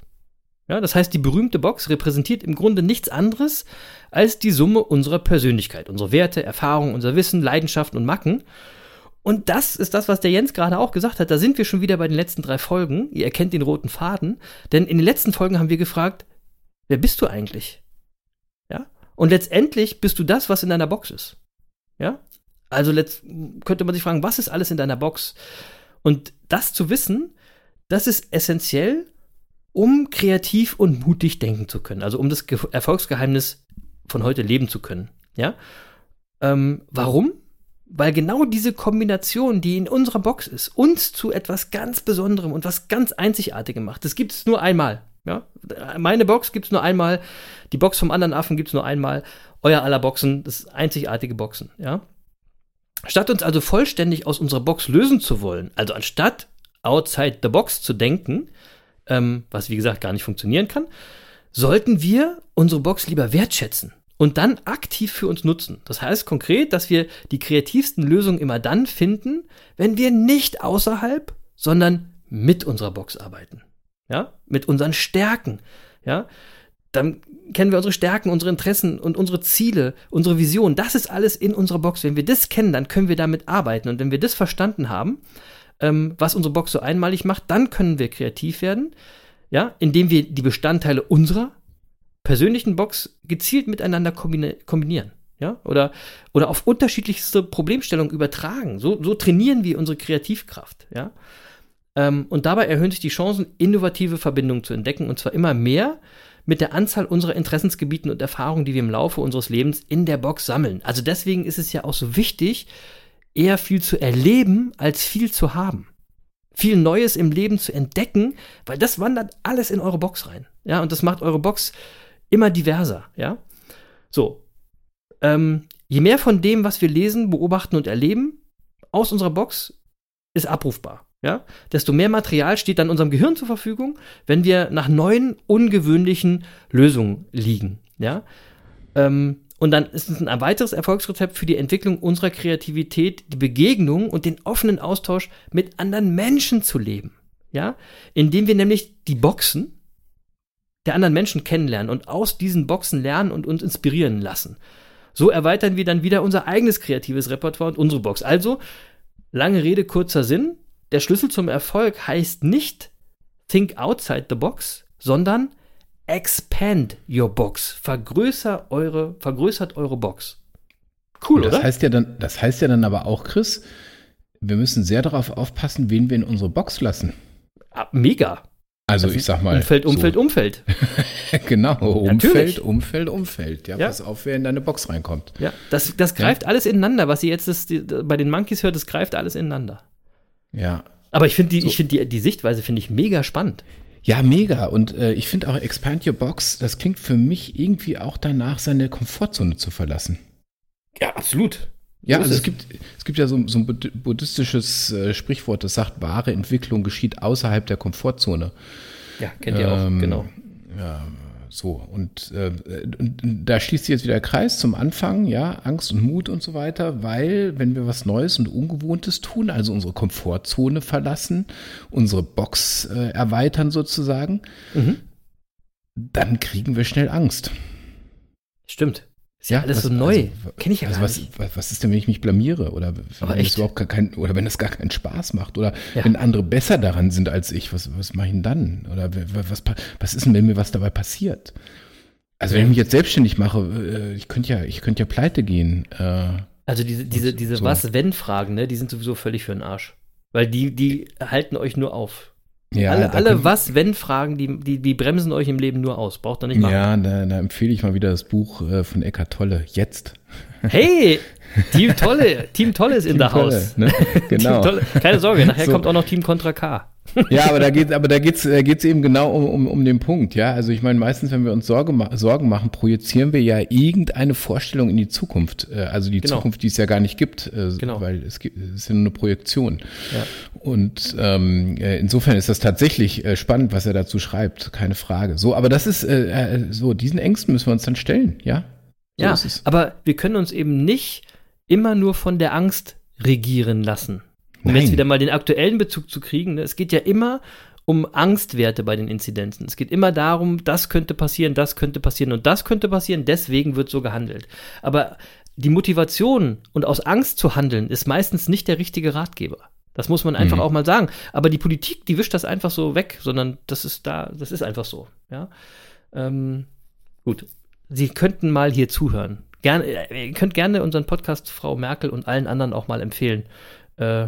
Ja, das heißt, die berühmte Box repräsentiert im Grunde nichts anderes als die Summe unserer Persönlichkeit, unsere Werte, Erfahrungen, unser Wissen, Leidenschaften und Macken. Und das ist das, was der Jens gerade auch gesagt hat. Da sind wir schon wieder bei den letzten drei Folgen. Ihr erkennt den roten Faden. Denn in den letzten Folgen haben wir gefragt, wer bist du eigentlich? Ja? Und letztendlich bist du das, was in deiner Box ist. Ja? Also könnte man sich fragen, was ist alles in deiner Box? Und das zu wissen, das ist essentiell, um kreativ und mutig denken zu können. Also um das Ge Erfolgsgeheimnis von heute leben zu können. Ja? Ähm, warum? Weil genau diese Kombination, die in unserer Box ist, uns zu etwas ganz Besonderem und was ganz Einzigartigem macht. Das gibt es nur einmal. Ja? Meine Box gibt es nur einmal, die Box vom anderen Affen gibt es nur einmal, euer aller Boxen, das einzigartige Boxen. Ja? Statt uns also vollständig aus unserer Box lösen zu wollen, also anstatt outside the box zu denken, ähm, was wie gesagt gar nicht funktionieren kann, sollten wir unsere Box lieber wertschätzen und dann aktiv für uns nutzen. Das heißt konkret, dass wir die kreativsten Lösungen immer dann finden, wenn wir nicht außerhalb, sondern mit unserer Box arbeiten. Ja, mit unseren Stärken. Ja, dann kennen wir unsere Stärken, unsere Interessen und unsere Ziele, unsere Vision. Das ist alles in unserer Box. Wenn wir das kennen, dann können wir damit arbeiten. Und wenn wir das verstanden haben, ähm, was unsere Box so einmalig macht, dann können wir kreativ werden, ja, indem wir die Bestandteile unserer persönlichen Box gezielt miteinander kombine kombinieren. Ja, oder, oder auf unterschiedlichste Problemstellungen übertragen. So, so trainieren wir unsere Kreativkraft. Ja? Ähm, und dabei erhöhen sich die Chancen, innovative Verbindungen zu entdecken, und zwar immer mehr mit der Anzahl unserer Interessensgebieten und Erfahrungen, die wir im Laufe unseres Lebens in der Box sammeln. Also deswegen ist es ja auch so wichtig, eher viel zu erleben, als viel zu haben. Viel Neues im Leben zu entdecken, weil das wandert alles in eure Box rein. Ja, und das macht eure Box immer diverser. Ja, so. Ähm, je mehr von dem, was wir lesen, beobachten und erleben, aus unserer Box ist abrufbar. Ja, desto mehr Material steht dann unserem Gehirn zur Verfügung, wenn wir nach neuen, ungewöhnlichen Lösungen liegen. Ja, ähm, und dann ist es ein weiteres Erfolgsrezept für die Entwicklung unserer Kreativität, die Begegnung und den offenen Austausch mit anderen Menschen zu leben. Ja, indem wir nämlich die Boxen der anderen Menschen kennenlernen und aus diesen Boxen lernen und uns inspirieren lassen. So erweitern wir dann wieder unser eigenes kreatives Repertoire und unsere Box. Also, lange Rede, kurzer Sinn. Der Schlüssel zum Erfolg heißt nicht think outside the box, sondern expand your box. Vergrößer eure, vergrößert eure Box. Cool, das oder? heißt ja dann, das heißt ja dann aber auch, Chris, wir müssen sehr darauf aufpassen, wen wir in unsere Box lassen. Ah, mega. Also ich sag mal. Umfeld, Umfeld, so, Umfeld. Genau, Umfeld, Natürlich. Umfeld, Umfeld. Ja, Ja. pass auf, wer in deine Box reinkommt. Ja, das, das greift alles ineinander. Was ihr jetzt das, die, bei den Monkeys hört, das greift alles ineinander. Ja. Aber ich finde die, ich finde die, die Sichtweise finde ich mega spannend. Ja, mega. Und äh, ich finde auch Expand Your Box, das klingt für mich irgendwie auch danach, seine Komfortzone zu verlassen. Ja, absolut. Ja, So also es es. gibt, es gibt ja so, so ein bud- buddhistisches äh, Sprichwort, das sagt, wahre Entwicklung geschieht außerhalb der Komfortzone. Ja, kennt ihr auch, Ähm, genau. So, und, äh, und da schließt sich jetzt wieder der Kreis zum Anfang, ja, Angst und Mut und so weiter, weil wenn wir was Neues und Ungewohntes tun, also unsere Komfortzone verlassen, unsere Box äh, erweitern sozusagen, Mhm. dann kriegen wir schnell Angst. Stimmt. Ist ja, alles was- so neu. also, Kenn ich ja also gar was, nicht. was, was ist denn, wenn ich mich blamiere? Oder wenn es überhaupt gar kein, oder wenn es gar keinen Spaß macht? Oder Ja. wenn andere besser daran sind als ich, was, was mache ich denn dann? Oder was, was ist denn, wenn mir was dabei passiert? Also wenn ich mich jetzt selbstständig mache, äh, ich könnte ja, ich könnte ja pleite gehen. Äh, Also diese, diese, diese so. Was-Wenn-Fragen, ne, die sind sowieso völlig für den Arsch. Weil die, die halten euch nur auf. Ja, alle alle Was-Wenn-Fragen, die, die, die bremsen euch im Leben nur aus. Braucht ihr nicht machen. Ja, da, da empfehle ich mal wieder das Buch äh, von Eckart Tolle. Jetzt. Hey, Team Tolle, Team Tolle ist in der Tolle, Haus. Ne? Genau. Keine Sorge, nachher So. kommt auch noch Team Contra K. Ja, aber da geht, aber da geht's, da geht's eben genau um, um, um den Punkt, ja. Also ich meine, meistens, wenn wir uns Sorge ma Sorgen machen, projizieren wir ja irgendeine Vorstellung in die Zukunft. Äh, Also die Genau. Zukunft, die es ja gar nicht gibt, äh, Genau. weil es gibt, es ist ja nur eine Projektion. Ja. Und ähm, äh, insofern ist das tatsächlich äh, spannend, was er dazu schreibt, keine Frage. So, aber das ist äh, äh, so, diesen Ängsten müssen wir uns dann stellen, ja. So ja, es. aber wir können uns eben nicht immer nur von der Angst regieren lassen. Um Nein. jetzt wieder mal den aktuellen Bezug zu kriegen, ne, es geht ja immer um Angstwerte bei den Inzidenzen. Es geht immer darum, das könnte passieren, das könnte passieren und das könnte passieren, deswegen wird so gehandelt. Aber die Motivation und aus Angst zu handeln ist meistens nicht der richtige Ratgeber. Das muss man einfach Mhm. auch mal sagen. Aber die Politik, die wischt das einfach so weg, sondern das ist da, das ist einfach so. Ja. Ähm, gut. Sie könnten mal hier zuhören. Gerne, äh, ihr könnt gerne unseren Podcast Frau Merkel und allen anderen auch mal empfehlen. Äh,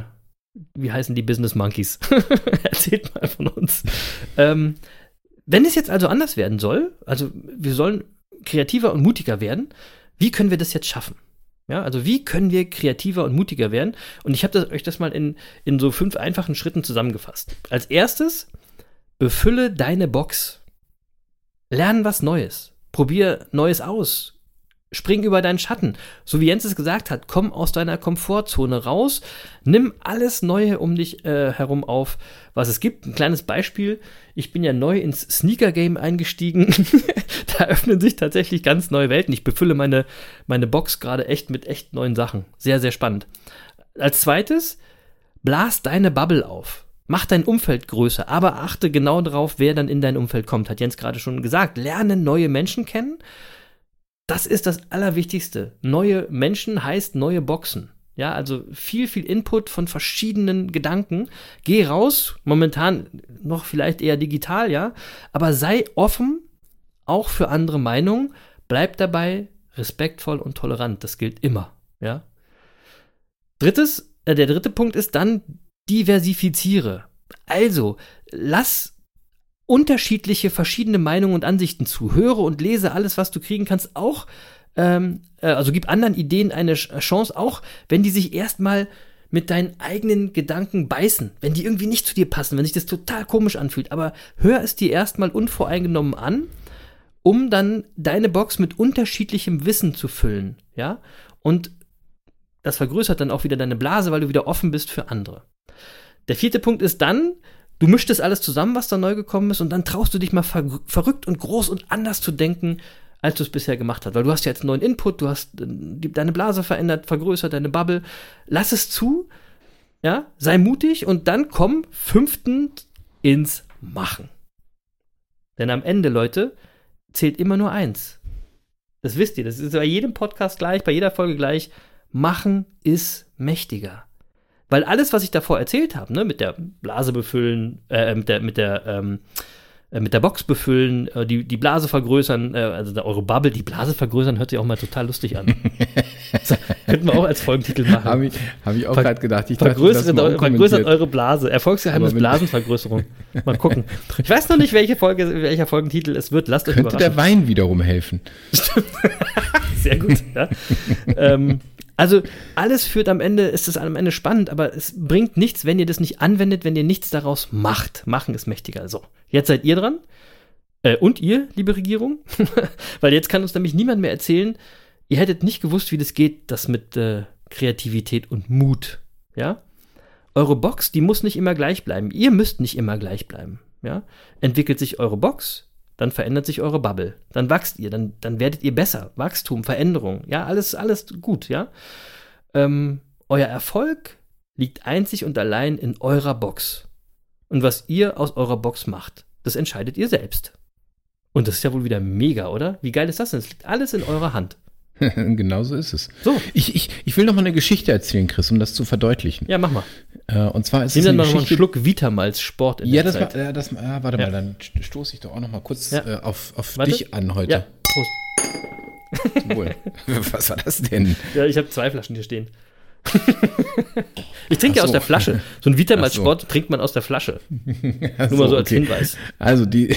wie heißen die Business Monkeys? Erzählt mal von uns. Ähm, wenn es jetzt also anders werden soll, also wir sollen kreativer und mutiger werden, wie können wir das jetzt schaffen? Ja, also wie können wir kreativer und mutiger werden? Und ich habe euch das mal in, in so fünf einfachen Schritten zusammengefasst. Als erstes, befülle deine Box. Lern was Neues. Probier Neues aus. Spring über deinen Schatten. So wie Jens es gesagt hat, komm aus deiner Komfortzone raus. Nimm alles Neue um dich äh, herum auf, was es gibt. Ein kleines Beispiel. Ich bin ja neu ins Sneaker-Game eingestiegen. da öffnen sich tatsächlich ganz neue Welten. Ich befülle meine, meine Box gerade echt mit echt neuen Sachen. Sehr, sehr spannend. Als zweites, blas deine Bubble auf. Mach dein Umfeld größer, aber achte genau darauf, wer dann in dein Umfeld kommt. Hat Jens gerade schon gesagt. Lerne neue Menschen kennen. Das ist das Allerwichtigste. Neue Menschen heißt neue Boxen. Ja, also viel, viel Input von verschiedenen Gedanken. Geh raus, momentan noch vielleicht eher digital, ja, aber sei offen, auch für andere Meinungen. Bleib dabei respektvoll und tolerant. Das gilt immer, ja. Drittes, äh, der dritte Punkt ist dann diversifiziere. Also, lass unterschiedliche, verschiedene Meinungen und Ansichten zu. Höre und lese alles, was du kriegen kannst, auch, ähm, äh, also gib anderen Ideen eine Ch- Chance, auch wenn die sich erstmal mit deinen eigenen Gedanken beißen, wenn die irgendwie nicht zu dir passen, wenn sich das total komisch anfühlt. Aber hör es dir erstmal unvoreingenommen an, um dann deine Box mit unterschiedlichem Wissen zu füllen, ja? Und das vergrößert dann auch wieder deine Blase, weil du wieder offen bist für andere. Der vierte Punkt ist dann, du mischst das alles zusammen, was da neu gekommen ist, und dann traust du dich mal ver verrückt und groß und anders zu denken, als du es bisher gemacht hast. Weil du hast ja jetzt neuen Input, du hast äh, die, deine Blase verändert, vergrößert, deine Bubble. Lass es zu, ja, sei mutig und dann komm fünftens ins Machen. Denn am Ende, Leute, zählt immer nur eins. Das wisst ihr, das ist bei jedem Podcast gleich, bei jeder Folge gleich. Machen ist mächtiger. Weil alles, was ich davor erzählt habe, ne, mit der Blase befüllen, äh, mit der, mit der, ähm, äh, mit der Box befüllen, äh, die, die Blase vergrößern, äh, also eure Bubble, die Blase vergrößern, hört sich auch mal total lustig an. so, könnten wir auch als Folgentitel machen. Habe ich, hab ich auch gerade gedacht. Ich dachte, das Vergrößert, eu- vergrößert eure Blase. Erfolgsgeheimnis Blasenvergrößerung. Mal gucken. Ich weiß noch nicht, welche Folge, welcher Folgentitel es wird. Lasst euch Könnte überraschen. der Wein wiederum helfen. Sehr gut. Ja. ähm, also alles führt am Ende, ist es am Ende spannend, aber es bringt nichts, wenn ihr das nicht anwendet, wenn ihr nichts daraus macht. Machen ist mächtiger. So, jetzt seid ihr dran. Äh, und ihr, liebe Regierung. Weil jetzt kann uns nämlich niemand mehr erzählen, ihr hättet nicht gewusst, wie das geht, das mit äh, Kreativität und Mut. Ja? Eure Box, die muss nicht immer gleich bleiben. Ihr müsst nicht immer gleich bleiben. Ja? Entwickelt sich eure Box, dann verändert sich eure Bubble. Dann wachst ihr, dann, dann werdet ihr besser. Wachstum, Veränderung, ja, alles, alles gut, ja. Ähm, euer Erfolg liegt einzig und allein in eurer Box. Und was ihr aus eurer Box macht, das entscheidet ihr selbst. Und das ist ja wohl wieder mega, oder? Wie geil ist das denn? Es liegt alles in eurer Hand. genau so ist es. So. Ich, ich, ich will noch mal eine Geschichte erzählen, Chris, um das zu verdeutlichen. Ja, mach mal. Äh, und zwar ist Nimm es dann eine mal einen Geschichte. Schluck Vitamals Sport in ja, der das war, Zeit. ja, das, ja, warte Ja. mal, dann stoße ich doch auch noch mal kurz Ja. äh, auf, auf Warte. dich an heute. Ja. Prost. Wohl. Was war das denn? Ja, ich habe zwei Flaschen hier stehen. ich trinke Ach aus so. der Flasche. So ein Vitamal Ach so. Sport trinkt man aus der Flasche. Nur mal so als okay. Hinweis. Also die,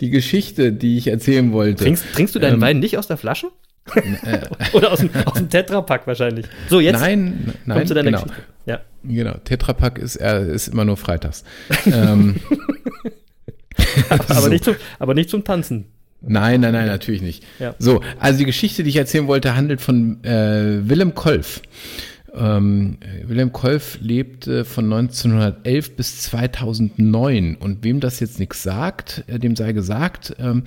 die Geschichte, die ich erzählen wollte. Trinkst, trinkst du deinen Ähm, Wein nicht aus der Flasche? Oder aus dem, aus dem Tetrapack wahrscheinlich. So, jetzt nein, nein, komm zu deiner genau. Geschichte. Ja. Genau, Tetrapack ist, äh, ist immer nur freitags. ähm, Aber, So. nicht zum, aber nicht zum Tanzen. Nein, nein, nein, natürlich nicht. Ja. So, also die Geschichte, die ich erzählen wollte, handelt von äh, Willem Kolf. Ähm, äh, Wilhelm Kolf lebte von 1911 bis 2009 und wem das jetzt nichts sagt, äh, dem sei gesagt, ähm,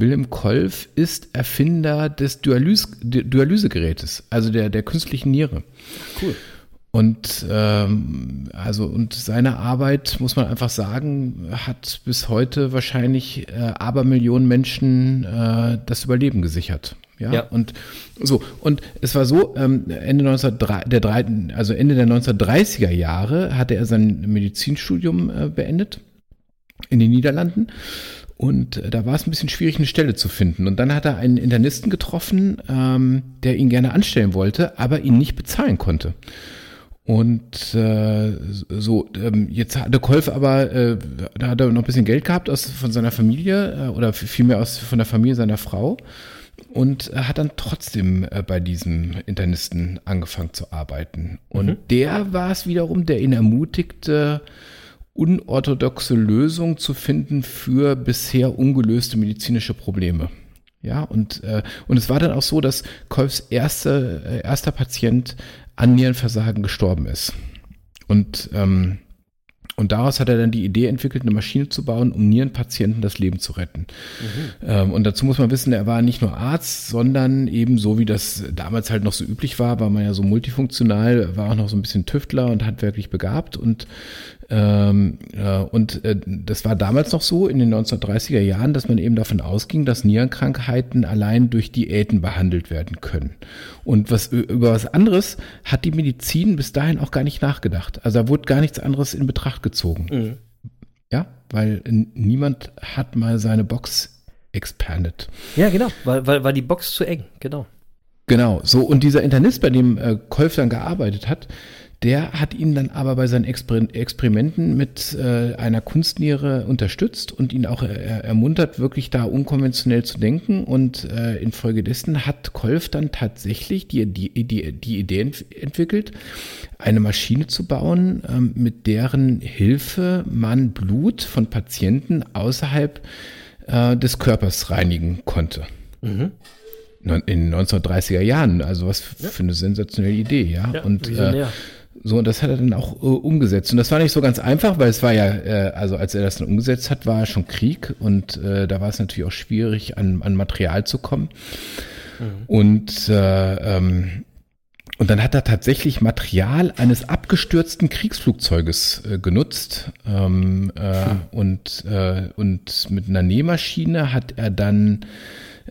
Wilhelm Kolf ist Erfinder des Dialys Di- Dialysegerätes, also der, der künstlichen Niere. Cool. Und ähm, also und seine Arbeit muss man einfach sagen hat bis heute wahrscheinlich äh, Abermillionen Menschen äh, das Überleben gesichert. Ja? Ja. und so und es war so ähm, Ende 1903, der also Ende der 1930er Jahre hatte er sein Medizinstudium äh, beendet in den Niederlanden. Und äh, da war es ein bisschen schwierig, eine Stelle zu finden. Und dann hat er einen Internisten getroffen, ähm, der ihn gerne anstellen wollte, aber ihn nicht bezahlen konnte. Und äh, so, ähm, jetzt hatte Kolf aber, äh, da hat er noch ein bisschen Geld gehabt aus, von seiner Familie äh, oder vielmehr aus von der Familie seiner Frau und er hat dann trotzdem äh, bei diesem Internisten angefangen zu arbeiten. Und der war es wiederum, der ihn ermutigte, unorthodoxe Lösungen zu finden für bisher ungelöste medizinische Probleme. Ja, und, äh, und es war dann auch so, dass Kolfs erste, äh, erster Patient an Nierenversagen gestorben ist. Und, ähm, und daraus hat er dann die Idee entwickelt, eine Maschine zu bauen, um Nierenpatienten das Leben zu retten. Ähm, und dazu muss man wissen, er war nicht nur Arzt, sondern eben so, wie das damals halt noch so üblich war, war man ja so multifunktional, war auch noch so ein bisschen Tüftler und handwerklich begabt. Und, ähm, äh, und äh, das war damals noch so in den 1930er Jahren, dass man eben davon ausging, dass Nierenkrankheiten allein durch Diäten behandelt werden können. Und was über was anderes hat die Medizin bis dahin auch gar nicht nachgedacht. Also da wurde gar nichts anderes in Betracht gezogen. Ja, weil niemand hat mal seine Box expandet. Ja, genau. Weil, weil, war die Box zu eng. Genau. Genau, so und dieser Internist, bei dem äh, Kolf dann gearbeitet hat, der hat ihn dann aber bei seinen Exper Experimenten mit äh, einer Kunstniere unterstützt und ihn auch äh, ermuntert, wirklich da unkonventionell zu denken. Und äh, infolgedessen hat Kolf dann tatsächlich die, die, die, die Idee ent entwickelt, eine Maschine zu bauen, ähm, mit deren Hilfe man Blut von Patienten außerhalb äh, des Körpers reinigen konnte. Non- in den 1930er Jahren. Also was für eine sensationelle Idee, ja. Ja, und äh. So, und das hat er dann auch äh, umgesetzt. Und das war nicht so ganz einfach, weil es war ja, äh, also als er das dann umgesetzt hat, war schon Krieg und äh, da war es natürlich auch schwierig, an, an Material zu kommen. Und äh, ähm, und dann hat er tatsächlich Material eines abgestürzten Kriegsflugzeuges äh, genutzt. Ähm, äh, und, und mit einer Nähmaschine hat er dann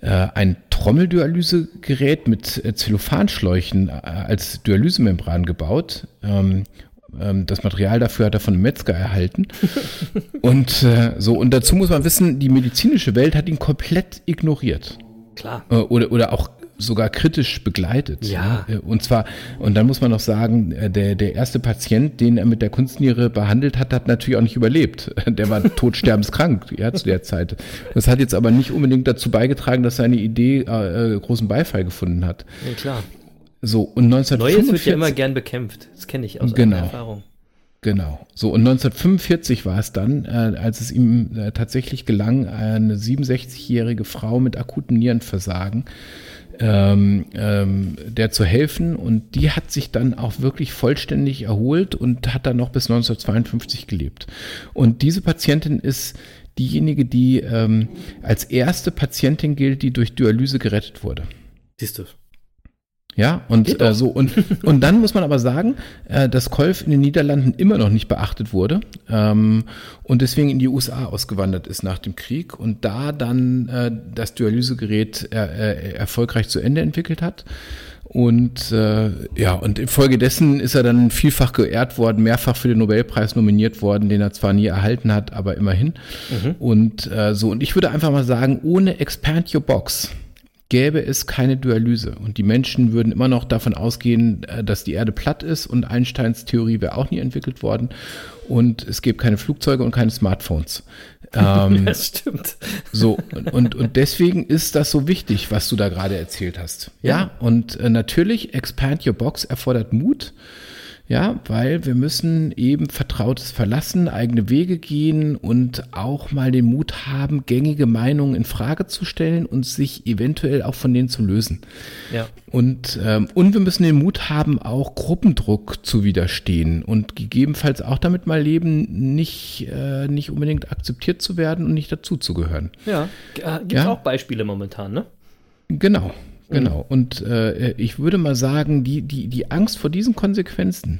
ein Trommeldialysegerät mit äh, Zellophanschläuchen äh, als Dialysemembran gebaut. Ähm, ähm, das Material dafür hat er von einem Metzger erhalten. und äh, so, und dazu muss man wissen, die medizinische Welt hat ihn komplett ignoriert Klar. äh, oder, oder auch sogar kritisch begleitet. Ja. Äh, Und zwar, und dann muss man noch sagen, äh, der, der erste Patient, den er mit der Kunstniere behandelt hat, hat natürlich auch nicht überlebt. Der war todsterbenskrank ja, zu der Zeit. Das hat jetzt aber nicht unbedingt dazu beigetragen, dass seine Idee äh, äh, großen Beifall gefunden hat. Ja, klar. So, und 1945. Neues wird ja immer gern bekämpft. Das kenne ich aus Genau. Erfahrung. Genau. So, und 1945 war es dann, äh, als es ihm äh, tatsächlich gelang, eine 67-jährige Frau mit akutem Nierenversagen ähm, ähm, der zu helfen. Und die hat sich dann auch wirklich vollständig erholt und hat dann noch bis 1952 gelebt. Und diese Patientin ist diejenige, die ähm, als erste Patientin gilt, die durch Dialyse gerettet wurde. Siehst du. Ja, und äh, so und und dann muss man aber sagen, äh, dass Kolf in den Niederlanden immer noch nicht beachtet wurde ähm, und deswegen in die USA ausgewandert ist nach dem Krieg und da dann äh, das Dialysegerät äh, äh, erfolgreich zu Ende entwickelt hat. Und äh, ja, und infolgedessen ist er dann vielfach geehrt worden, mehrfach für den Nobelpreis nominiert worden, den er zwar nie erhalten hat, aber immerhin. Und äh, so, und ich würde einfach mal sagen, ohne Expand Your Box gäbe es keine Dialyse und die Menschen würden immer noch davon ausgehen, äh, dass die Erde platt ist und Einsteins Theorie wäre auch nie entwickelt worden und es gäbe keine Flugzeuge und keine Smartphones. Ähm, das stimmt. So, und, und deswegen ist das so wichtig, was du da gerade erzählt hast. Ja, ja und äh, natürlich, Expand Your Box erfordert Mut. Ja, weil wir müssen eben Vertrautes verlassen, eigene Wege gehen und auch mal den Mut haben, gängige Meinungen in Frage zu stellen und sich eventuell auch von denen zu lösen. Ja. Und, ähm, und wir müssen den Mut haben, auch Gruppendruck zu widerstehen und gegebenenfalls auch damit mal leben, nicht, äh, nicht unbedingt akzeptiert zu werden und nicht dazuzugehören. Ja, äh, gibt es ja? auch Beispiele momentan, ne? Genau. Genau. Und äh, ich würde mal sagen, die, die, die Angst vor diesen Konsequenzen,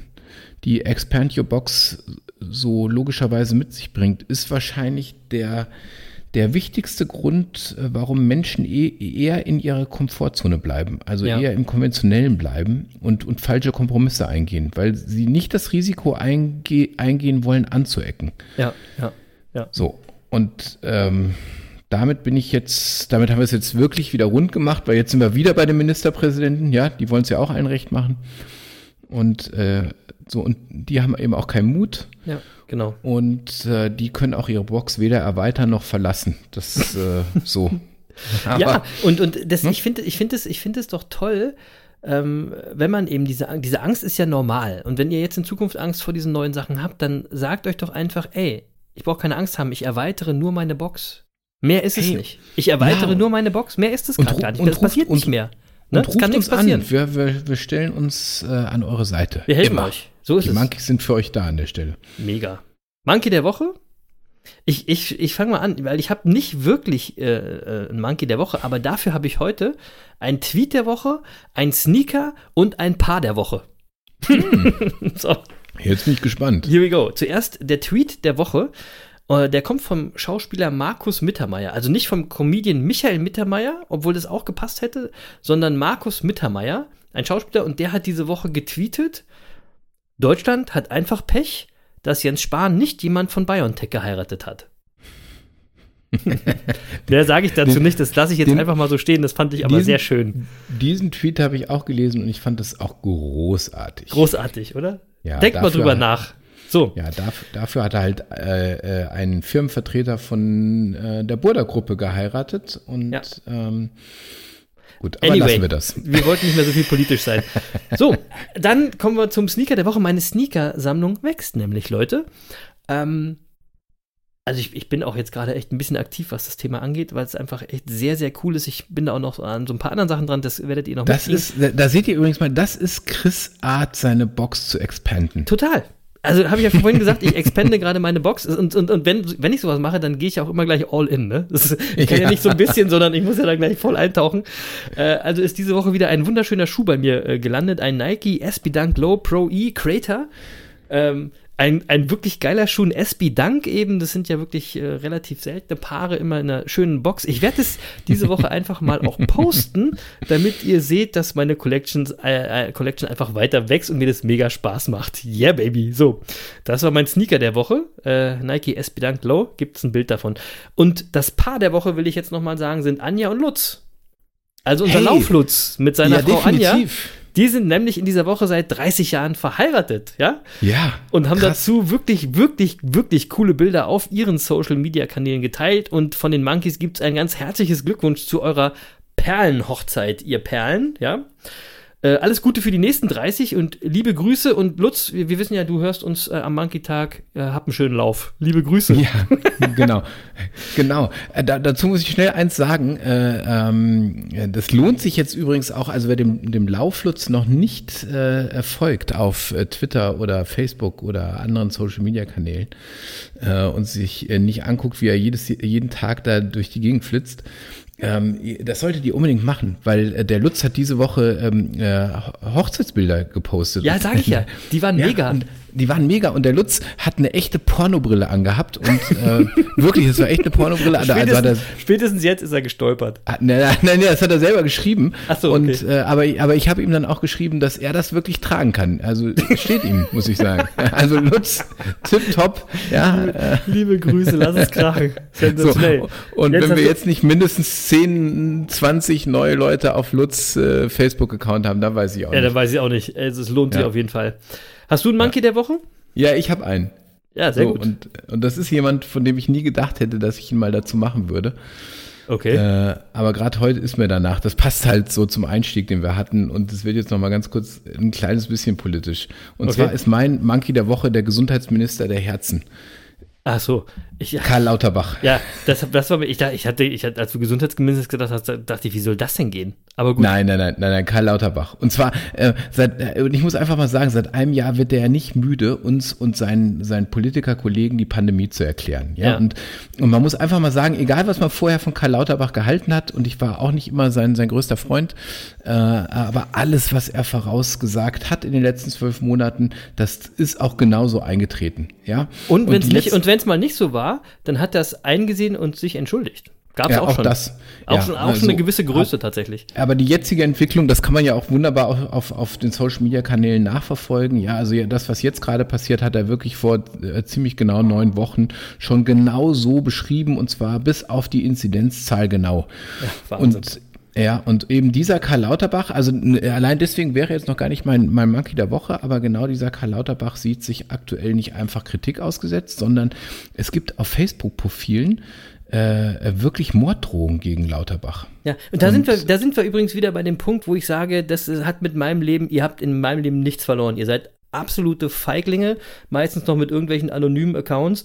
die Expand Your Box so logischerweise mit sich bringt, ist wahrscheinlich der, der wichtigste Grund, äh, warum Menschen eh, eher in ihrer Komfortzone bleiben, also ja. eher im Konventionellen bleiben und, und falsche Kompromisse eingehen, weil sie nicht das Risiko einge eingehen wollen, anzuecken. Ja, ja, ja. So. Und ähm, damit bin ich jetzt, damit haben wir es jetzt wirklich wieder rund gemacht, weil jetzt sind wir wieder bei den Ministerpräsidenten, ja, die wollen es ja auch ein Recht machen. Und äh, so, und die haben eben auch keinen Mut. Ja, genau. Und äh, die können auch ihre Box weder erweitern noch verlassen. Das ist äh, so. Aber, ja, und, und das, hm? ich finde ich find es, find es doch toll, ähm, wenn man eben diese, diese Angst ist ja normal. Und wenn ihr jetzt in Zukunft Angst vor diesen neuen Sachen habt, dann sagt euch doch einfach, ey, ich brauche keine Angst haben, ich erweitere nur meine Box. Mehr ist hey, es nicht. Ich erweitere ja. nur meine Box, mehr ist es gerade gar nicht. Das passiert und, nicht mehr. Ne? Und kann nichts passieren. An. Wir, wir, wir stellen uns äh, an eure Seite. Wir helfen Immer. euch. So ist Die es. Die Monkeys sind für euch da an der Stelle. Mega. Monkey der Woche? Ich, ich, ich fange mal an, weil ich habe nicht wirklich äh, äh, ein Monkey der Woche, aber dafür habe ich heute ein Tweet der Woche, ein Sneaker und ein Paar der Woche. Hm. so. Jetzt bin ich gespannt. Here we go. Zuerst der Tweet der Woche. Äh, der kommt vom Schauspieler Markus Mittermeier. Also nicht vom Comedian Michael Mittermeier, obwohl das auch gepasst hätte, sondern Markus Mittermeier, ein Schauspieler, und der hat diese Woche getweetet: Deutschland hat einfach Pech, dass Jens Spahn nicht jemand von BioNTech geheiratet hat. Mehr sage ich dazu den, nicht, das lasse ich jetzt den, einfach mal so stehen, das fand ich aber diesen, sehr schön. Diesen Tweet habe ich auch gelesen und ich fand das auch großartig. Großartig, oder? Ja, Denkt mal drüber nach. So. Ja, dafür, dafür hat er halt äh, äh, einen Firmenvertreter von äh, der Burda-Gruppe geheiratet und ja. ähm, Gut, aber anyway, lassen wir das. Wir wollten nicht mehr so viel politisch sein. So, dann kommen wir zum Sneaker der Woche. Meine Sneaker-Sammlung wächst nämlich, Leute. Ähm, also ich, ich bin auch jetzt gerade echt ein bisschen aktiv, was das Thema angeht, weil es einfach echt sehr, sehr cool ist. Ich bin da auch noch an so ein paar anderen Sachen dran, das werdet ihr noch Das ist, da seht ihr übrigens mal, das ist Chris Art, seine Box zu expanden. Total. Also habe ich ja vorhin gesagt, ich expende gerade meine Box und, und, und wenn, wenn ich sowas mache, dann gehe ich auch immer gleich all in. Ne? Ist, ich kann ja. ja. nicht so ein bisschen, sondern ich muss ja dann gleich voll eintauchen. Äh, also ist diese Woche wieder ein wunderschöner Schuh bei mir äh, gelandet, ein Nike SB Dunk Low Pro E Crater. Ähm, ein, ein wirklich geiler Schuh, ein SB Dunk eben. Das sind ja wirklich äh, relativ seltene Paare immer in einer schönen Box. Ich werde es diese Woche einfach mal auch posten, damit ihr seht, dass meine Collections, äh, äh, Collection einfach weiter wächst und mir das mega Spaß macht. Yeah, baby. So, das war mein Sneaker der Woche. Äh, Nike SB Dunk Low. Gibt es ein Bild davon. Und das Paar der Woche, will ich jetzt nochmal sagen, sind Anja und Lutz. Also unser hey, Lauflutz mit seiner ja, Frau definitiv. Anja. Die sind nämlich in dieser Woche seit 30 Jahren verheiratet, ja? Ja. Und haben krass. dazu wirklich, wirklich, wirklich coole Bilder auf ihren Social Media Kanälen geteilt. Und von den Monkeys gibt es ein ganz herzliches Glückwunsch zu eurer Perlenhochzeit, ihr Perlen, ja? Äh, alles Gute für die nächsten 30 und liebe Grüße. Und Lutz, wir, wir wissen ja, du hörst uns äh, am Monkey-Tag. Äh, hab einen schönen Lauf. Liebe Grüße. Ja, genau. genau. Äh, da, dazu muss ich schnell eins sagen. Äh, ähm, das lohnt sich jetzt übrigens auch, also wer dem, dem Lauflutz noch nicht äh, folgt auf Twitter oder Facebook oder anderen Social-Media-Kanälen und sich nicht anguckt, wie er jedes, jeden Tag da durch die Gegend flitzt, ähm, das solltet ihr unbedingt machen, weil äh, der Lutz hat diese Woche ähm, äh, Hochzeitsbilder gepostet. Ja, sag ich ja. Die waren ja, mega. Und, die waren mega und der Lutz hat eine echte Pornobrille angehabt und äh, wirklich, es war echt eine Pornobrille. Also, also Spätestens, spätestens jetzt ist er gestolpert. Ah, Nein, nein, nein, das hat er selber geschrieben. Ach so, okay. Und, äh, aber, aber ich habe ihm dann auch geschrieben, dass er das wirklich tragen kann. Also steht ihm, muss ich sagen. Also Lutz, tipptopp. Ja, äh, Liebe Grüße, lass es krachen. so. Sensationell. Und Jetzt wenn wir jetzt nicht mindestens 10, 20 neue Leute auf Lutz äh, Facebook-Account haben, dann weiß ich auch Ja, dann nicht. weiß ich auch nicht. Also, es lohnt sich Ja. auf jeden Fall. Hast du einen Monkey der Woche? Ja, ich habe einen. Ja, sehr So, gut. und, und das ist jemand, von dem ich nie gedacht hätte, dass ich ihn mal dazu machen würde. okay. Äh, aber gerade heute ist mir danach, das passt halt so zum Einstieg, den wir hatten. Und es wird jetzt noch mal ganz kurz ein kleines bisschen politisch. Und Okay. zwar ist mein Monkey der Woche der Gesundheitsminister der Herzen, Ach so. Ich, Karl Lauterbach. ja das, das war mir, ich, dachte- ich hatte, ich hatte, als du Gesundheitsminister gedacht hast, dachte ich, wie soll das denn gehen? Aber gut. Nein, nein, nein, nein, nein, Karl Lauterbach. Und zwar, äh, seit, äh, und ich muss einfach mal sagen, seit einem Jahr wird er ja nicht müde, uns und seinen, seinen Politikerkollegen die Pandemie zu erklären. Ja, Ja. Und, und man muss einfach mal sagen, egal was man vorher von Karl Lauterbach gehalten hat, und ich war auch nicht immer sein, sein größter Freund, äh, aber alles, was er vorausgesagt hat in den letzten zwölf Monaten, das ist auch genauso eingetreten. Ja. Und wenn es nicht, und wenn es mal nicht so war, dann hat er es eingesehen und sich entschuldigt. Gab es Ja, auch, auch schon. das. Auch, Ja, schon, auch also- schon eine gewisse Größe tatsächlich. Aber die jetzige Entwicklung, das kann man ja auch wunderbar auf, auf, auf den Social Media Kanälen nachverfolgen. Ja, also ja, das, was jetzt gerade passiert, hat er wirklich vor äh, ziemlich genau neun Wochen schon genau so beschrieben und zwar bis auf die Inzidenzzahl genau. Wahnsinn. Und ja, und eben dieser Karl Lauterbach, also allein deswegen wäre jetzt noch gar nicht mein, mein Monkey der Woche, aber genau dieser Karl Lauterbach sieht sich aktuell nicht einfach Kritik ausgesetzt, sondern es gibt auf Facebook-Profilen äh, wirklich Morddrohungen gegen Lauterbach. Ja, und da sind wir, da sind wir übrigens wieder bei dem Punkt, wo ich sage, das hat mit meinem Leben, ihr habt in meinem Leben nichts verloren. Ihr seid absolute Feiglinge, meistens noch mit irgendwelchen anonymen Accounts.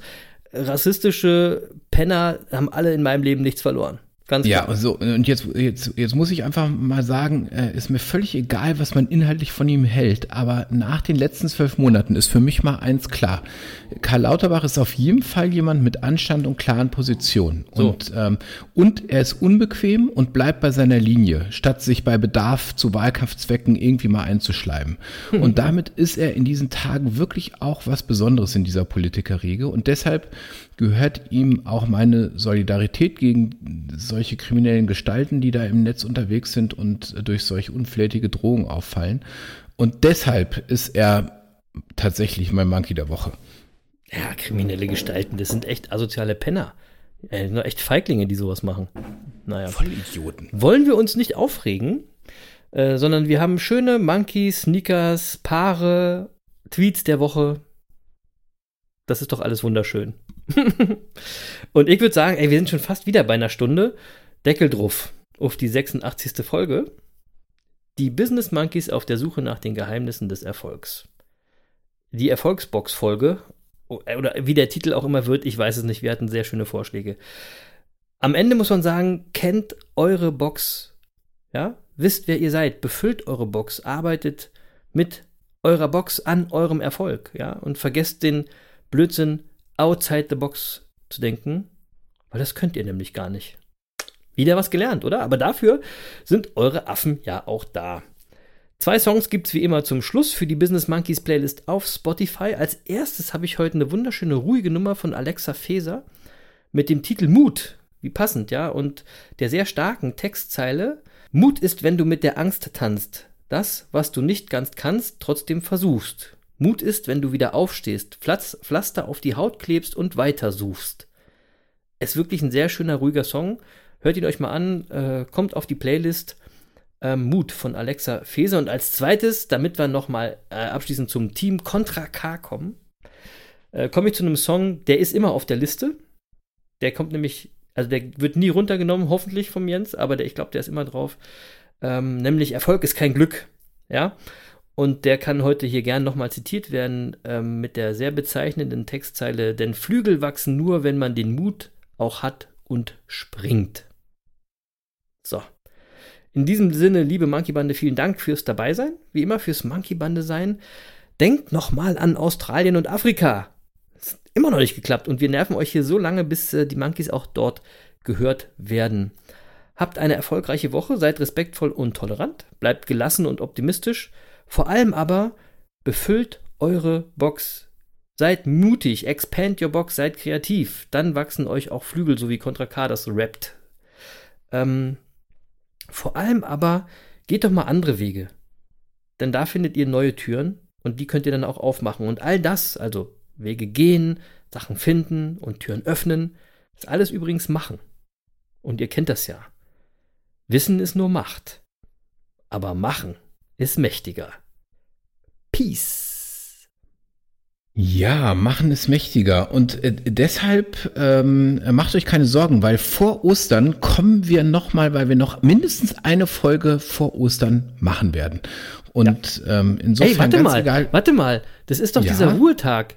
Rassistische Penner haben alle in meinem Leben nichts verloren. Ganz Ja, klar. so, und jetzt, jetzt, jetzt muss ich einfach mal sagen, äh, ist mir völlig egal, was man inhaltlich von ihm hält, aber nach den letzten zwölf Monaten ist für mich mal eins klar. Karl Lauterbach ist auf jeden Fall jemand mit Anstand und klaren Positionen. So. Und, ähm, und er ist unbequem und bleibt bei seiner Linie, statt sich bei Bedarf zu Wahlkampfzwecken irgendwie mal einzuschleimen. Und damit ist er in diesen Tagen wirklich auch was Besonderes in dieser Politikerriege. Und deshalb gehört ihm auch meine Solidarität gegen solche kriminellen Gestalten, die da im Netz unterwegs sind und durch solch unflätige Drohungen auffallen. Und deshalb ist er tatsächlich mein Monkey der Woche. Ja, kriminelle Gestalten, das sind echt asoziale Penner. Äh, nur echt Feiglinge, die sowas machen. Naja. Idioten. wollen wir uns nicht aufregen, äh, sondern wir haben schöne Monkeys, Sneakers, Paare, Tweets der Woche. Das ist doch alles wunderschön. Und ich würde sagen, ey, wir sind schon fast wieder bei einer Stunde. Deckel drauf auf die 86. Folge. Die Business Monkeys auf der Suche nach den Geheimnissen des Erfolgs. Die Erfolgsbox-Folge, oder wie der Titel auch immer wird, ich weiß es nicht, wir hatten sehr schöne Vorschläge. Am Ende muss man sagen, kennt eure Box, ja, wisst, wer ihr seid, befüllt eure Box, arbeitet mit eurer Box an eurem Erfolg, ja, und vergesst den Blödsinn outside the box zu denken, weil das könnt ihr nämlich gar nicht. Wieder was gelernt, oder? Aber dafür sind eure Affen ja auch da. Zwei Songs gibt's wie immer zum Schluss für die Business Monkeys Playlist auf Spotify. Als erstes habe ich heute eine wunderschöne ruhige Nummer von Alexa Feser mit dem Titel Mut. Wie passend, ja? Und der sehr starken Textzeile Mut ist, wenn du mit der Angst tanzt. Das, was du nicht ganz kannst, trotzdem versuchst. Mut ist, wenn du wieder aufstehst, Pflatz, Pflaster auf die Haut klebst und weiter suchst. Ist wirklich ein sehr schöner, ruhiger Song. Hört ihn euch mal an, äh, kommt auf die Playlist ähm, Mut von Alexa Feser. Und als zweites, damit wir nochmal äh, abschließend zum Team Contra K kommen, äh, komme ich zu einem Song, der ist immer auf der Liste. Der kommt nämlich, also der wird nie runtergenommen, hoffentlich vom Jens, aber der, ich glaube, der ist immer drauf. Ähm, nämlich Erfolg ist kein Glück. Ja. Und der kann heute hier gern nochmal zitiert werden ähm, mit der sehr bezeichnenden Textzeile: Denn Flügel wachsen nur, wenn man den Mut auch hat und springt. So. In diesem Sinne, liebe Monkey Bande, vielen Dank fürs Dabeisein. Wie immer fürs Monkey Bande sein. Denkt nochmal an Australien und Afrika. Ist immer noch nicht geklappt und wir nerven euch hier so lange, bis äh, die Monkeys auch dort gehört werden. Habt eine erfolgreiche Woche, seid respektvoll und tolerant, bleibt gelassen und optimistisch. Vor allem aber befüllt eure Box. Seid mutig, expand your box, seid kreativ. Dann wachsen euch auch Flügel, so wie Contra K das rappt. Ähm, vor allem aber geht doch mal andere Wege. Denn da findet ihr neue Türen und die könnt ihr dann auch aufmachen. Und all das, also Wege gehen, Sachen finden und Türen öffnen, ist alles übrigens machen. Und ihr kennt das ja. Wissen ist nur Macht. Aber machen ist mächtiger. Peace. Ja, machen ist mächtiger. Und äh, deshalb ähm, macht euch keine Sorgen, weil vor Ostern kommen wir nochmal, weil wir noch mindestens eine Folge vor Ostern machen werden. Und ja. ähm, insofern Ey, warte mal, egal. warte mal, das ist doch ja? dieser Ruhetag.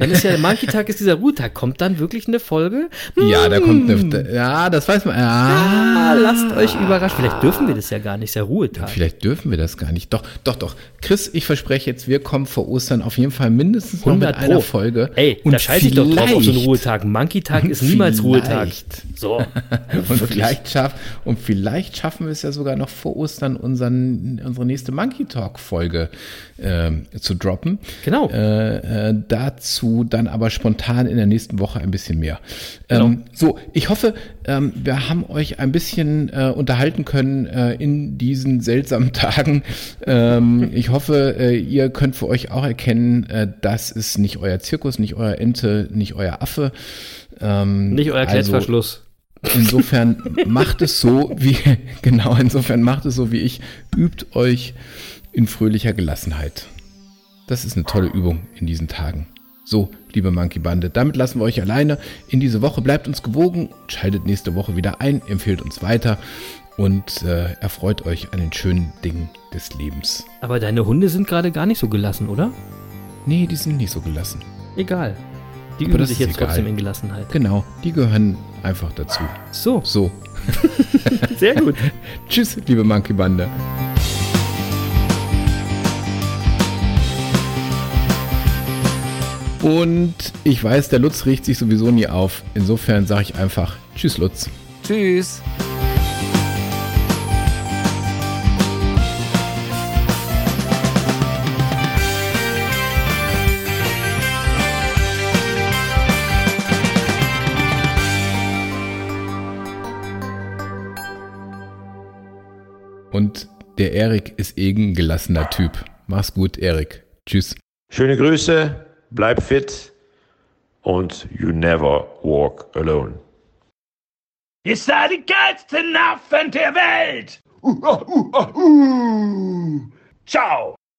Dann ist ja der Monkey-Tag ist dieser Ruhetag. Kommt dann wirklich eine Folge? Ja, da kommt eine, hm. ja, das weiß man. Ja, ja, lasst euch überraschen. Vielleicht dürfen wir das ja gar nicht, ist ja Ruhetag. Ja, vielleicht dürfen wir das gar nicht. Doch, doch, doch. Chris, ich verspreche jetzt, wir kommen vor Ostern auf jeden Fall mindestens noch mit einer Folge. Ey, und da scheiße ich doch drauf auf so einen Ruhetag. Monkey-Tag ist niemals Ruhetag. So. und, vielleicht schaff, und vielleicht schaffen wir es ja sogar noch vor Ostern, unseren, unsere nächste Monkey-Talk-Folge äh, zu droppen. Genau. Äh, äh, dazu dazu dann aber spontan in der nächsten Woche ein bisschen mehr. Genau. Ähm, so, ich hoffe, ähm, wir haben euch ein bisschen äh, unterhalten können äh, in diesen seltsamen Tagen. Ähm, ich hoffe, äh, ihr könnt für euch auch erkennen, äh, das ist nicht euer Zirkus, nicht euer Ente, nicht euer Affe. Ähm, nicht euer Klettverschluss. Also, insofern macht es so, wie, genau, insofern macht es so wie ich, übt euch in fröhlicher Gelassenheit. Das ist eine tolle Übung in diesen Tagen. So, liebe Monkey Bande, damit lassen wir euch alleine in diese Woche. Bleibt uns gewogen, schaltet nächste Woche wieder ein, empfehlt uns weiter und äh, erfreut euch an den schönen Dingen des Lebens. Aber deine Hunde sind gerade gar nicht so gelassen, oder? Nee, die sind nicht so gelassen. Egal. Die Aber üben sich jetzt egal. trotzdem in Gelassenheit. Genau, die gehören einfach dazu. So. So. Sehr gut. Tschüss, liebe Monkey Bande. Und ich weiß, der Lutz riecht sich sowieso nie auf. Insofern sage ich einfach Tschüss, Lutz. Tschüss. Und der Erik ist irgendein gelassener Typ. Mach's gut, Erik. Tschüss. Schöne Grüße bleib fit und you never walk alone. Ihr seid die geilsten Affen der Welt! Uh, uh, uh, uh. Ciao!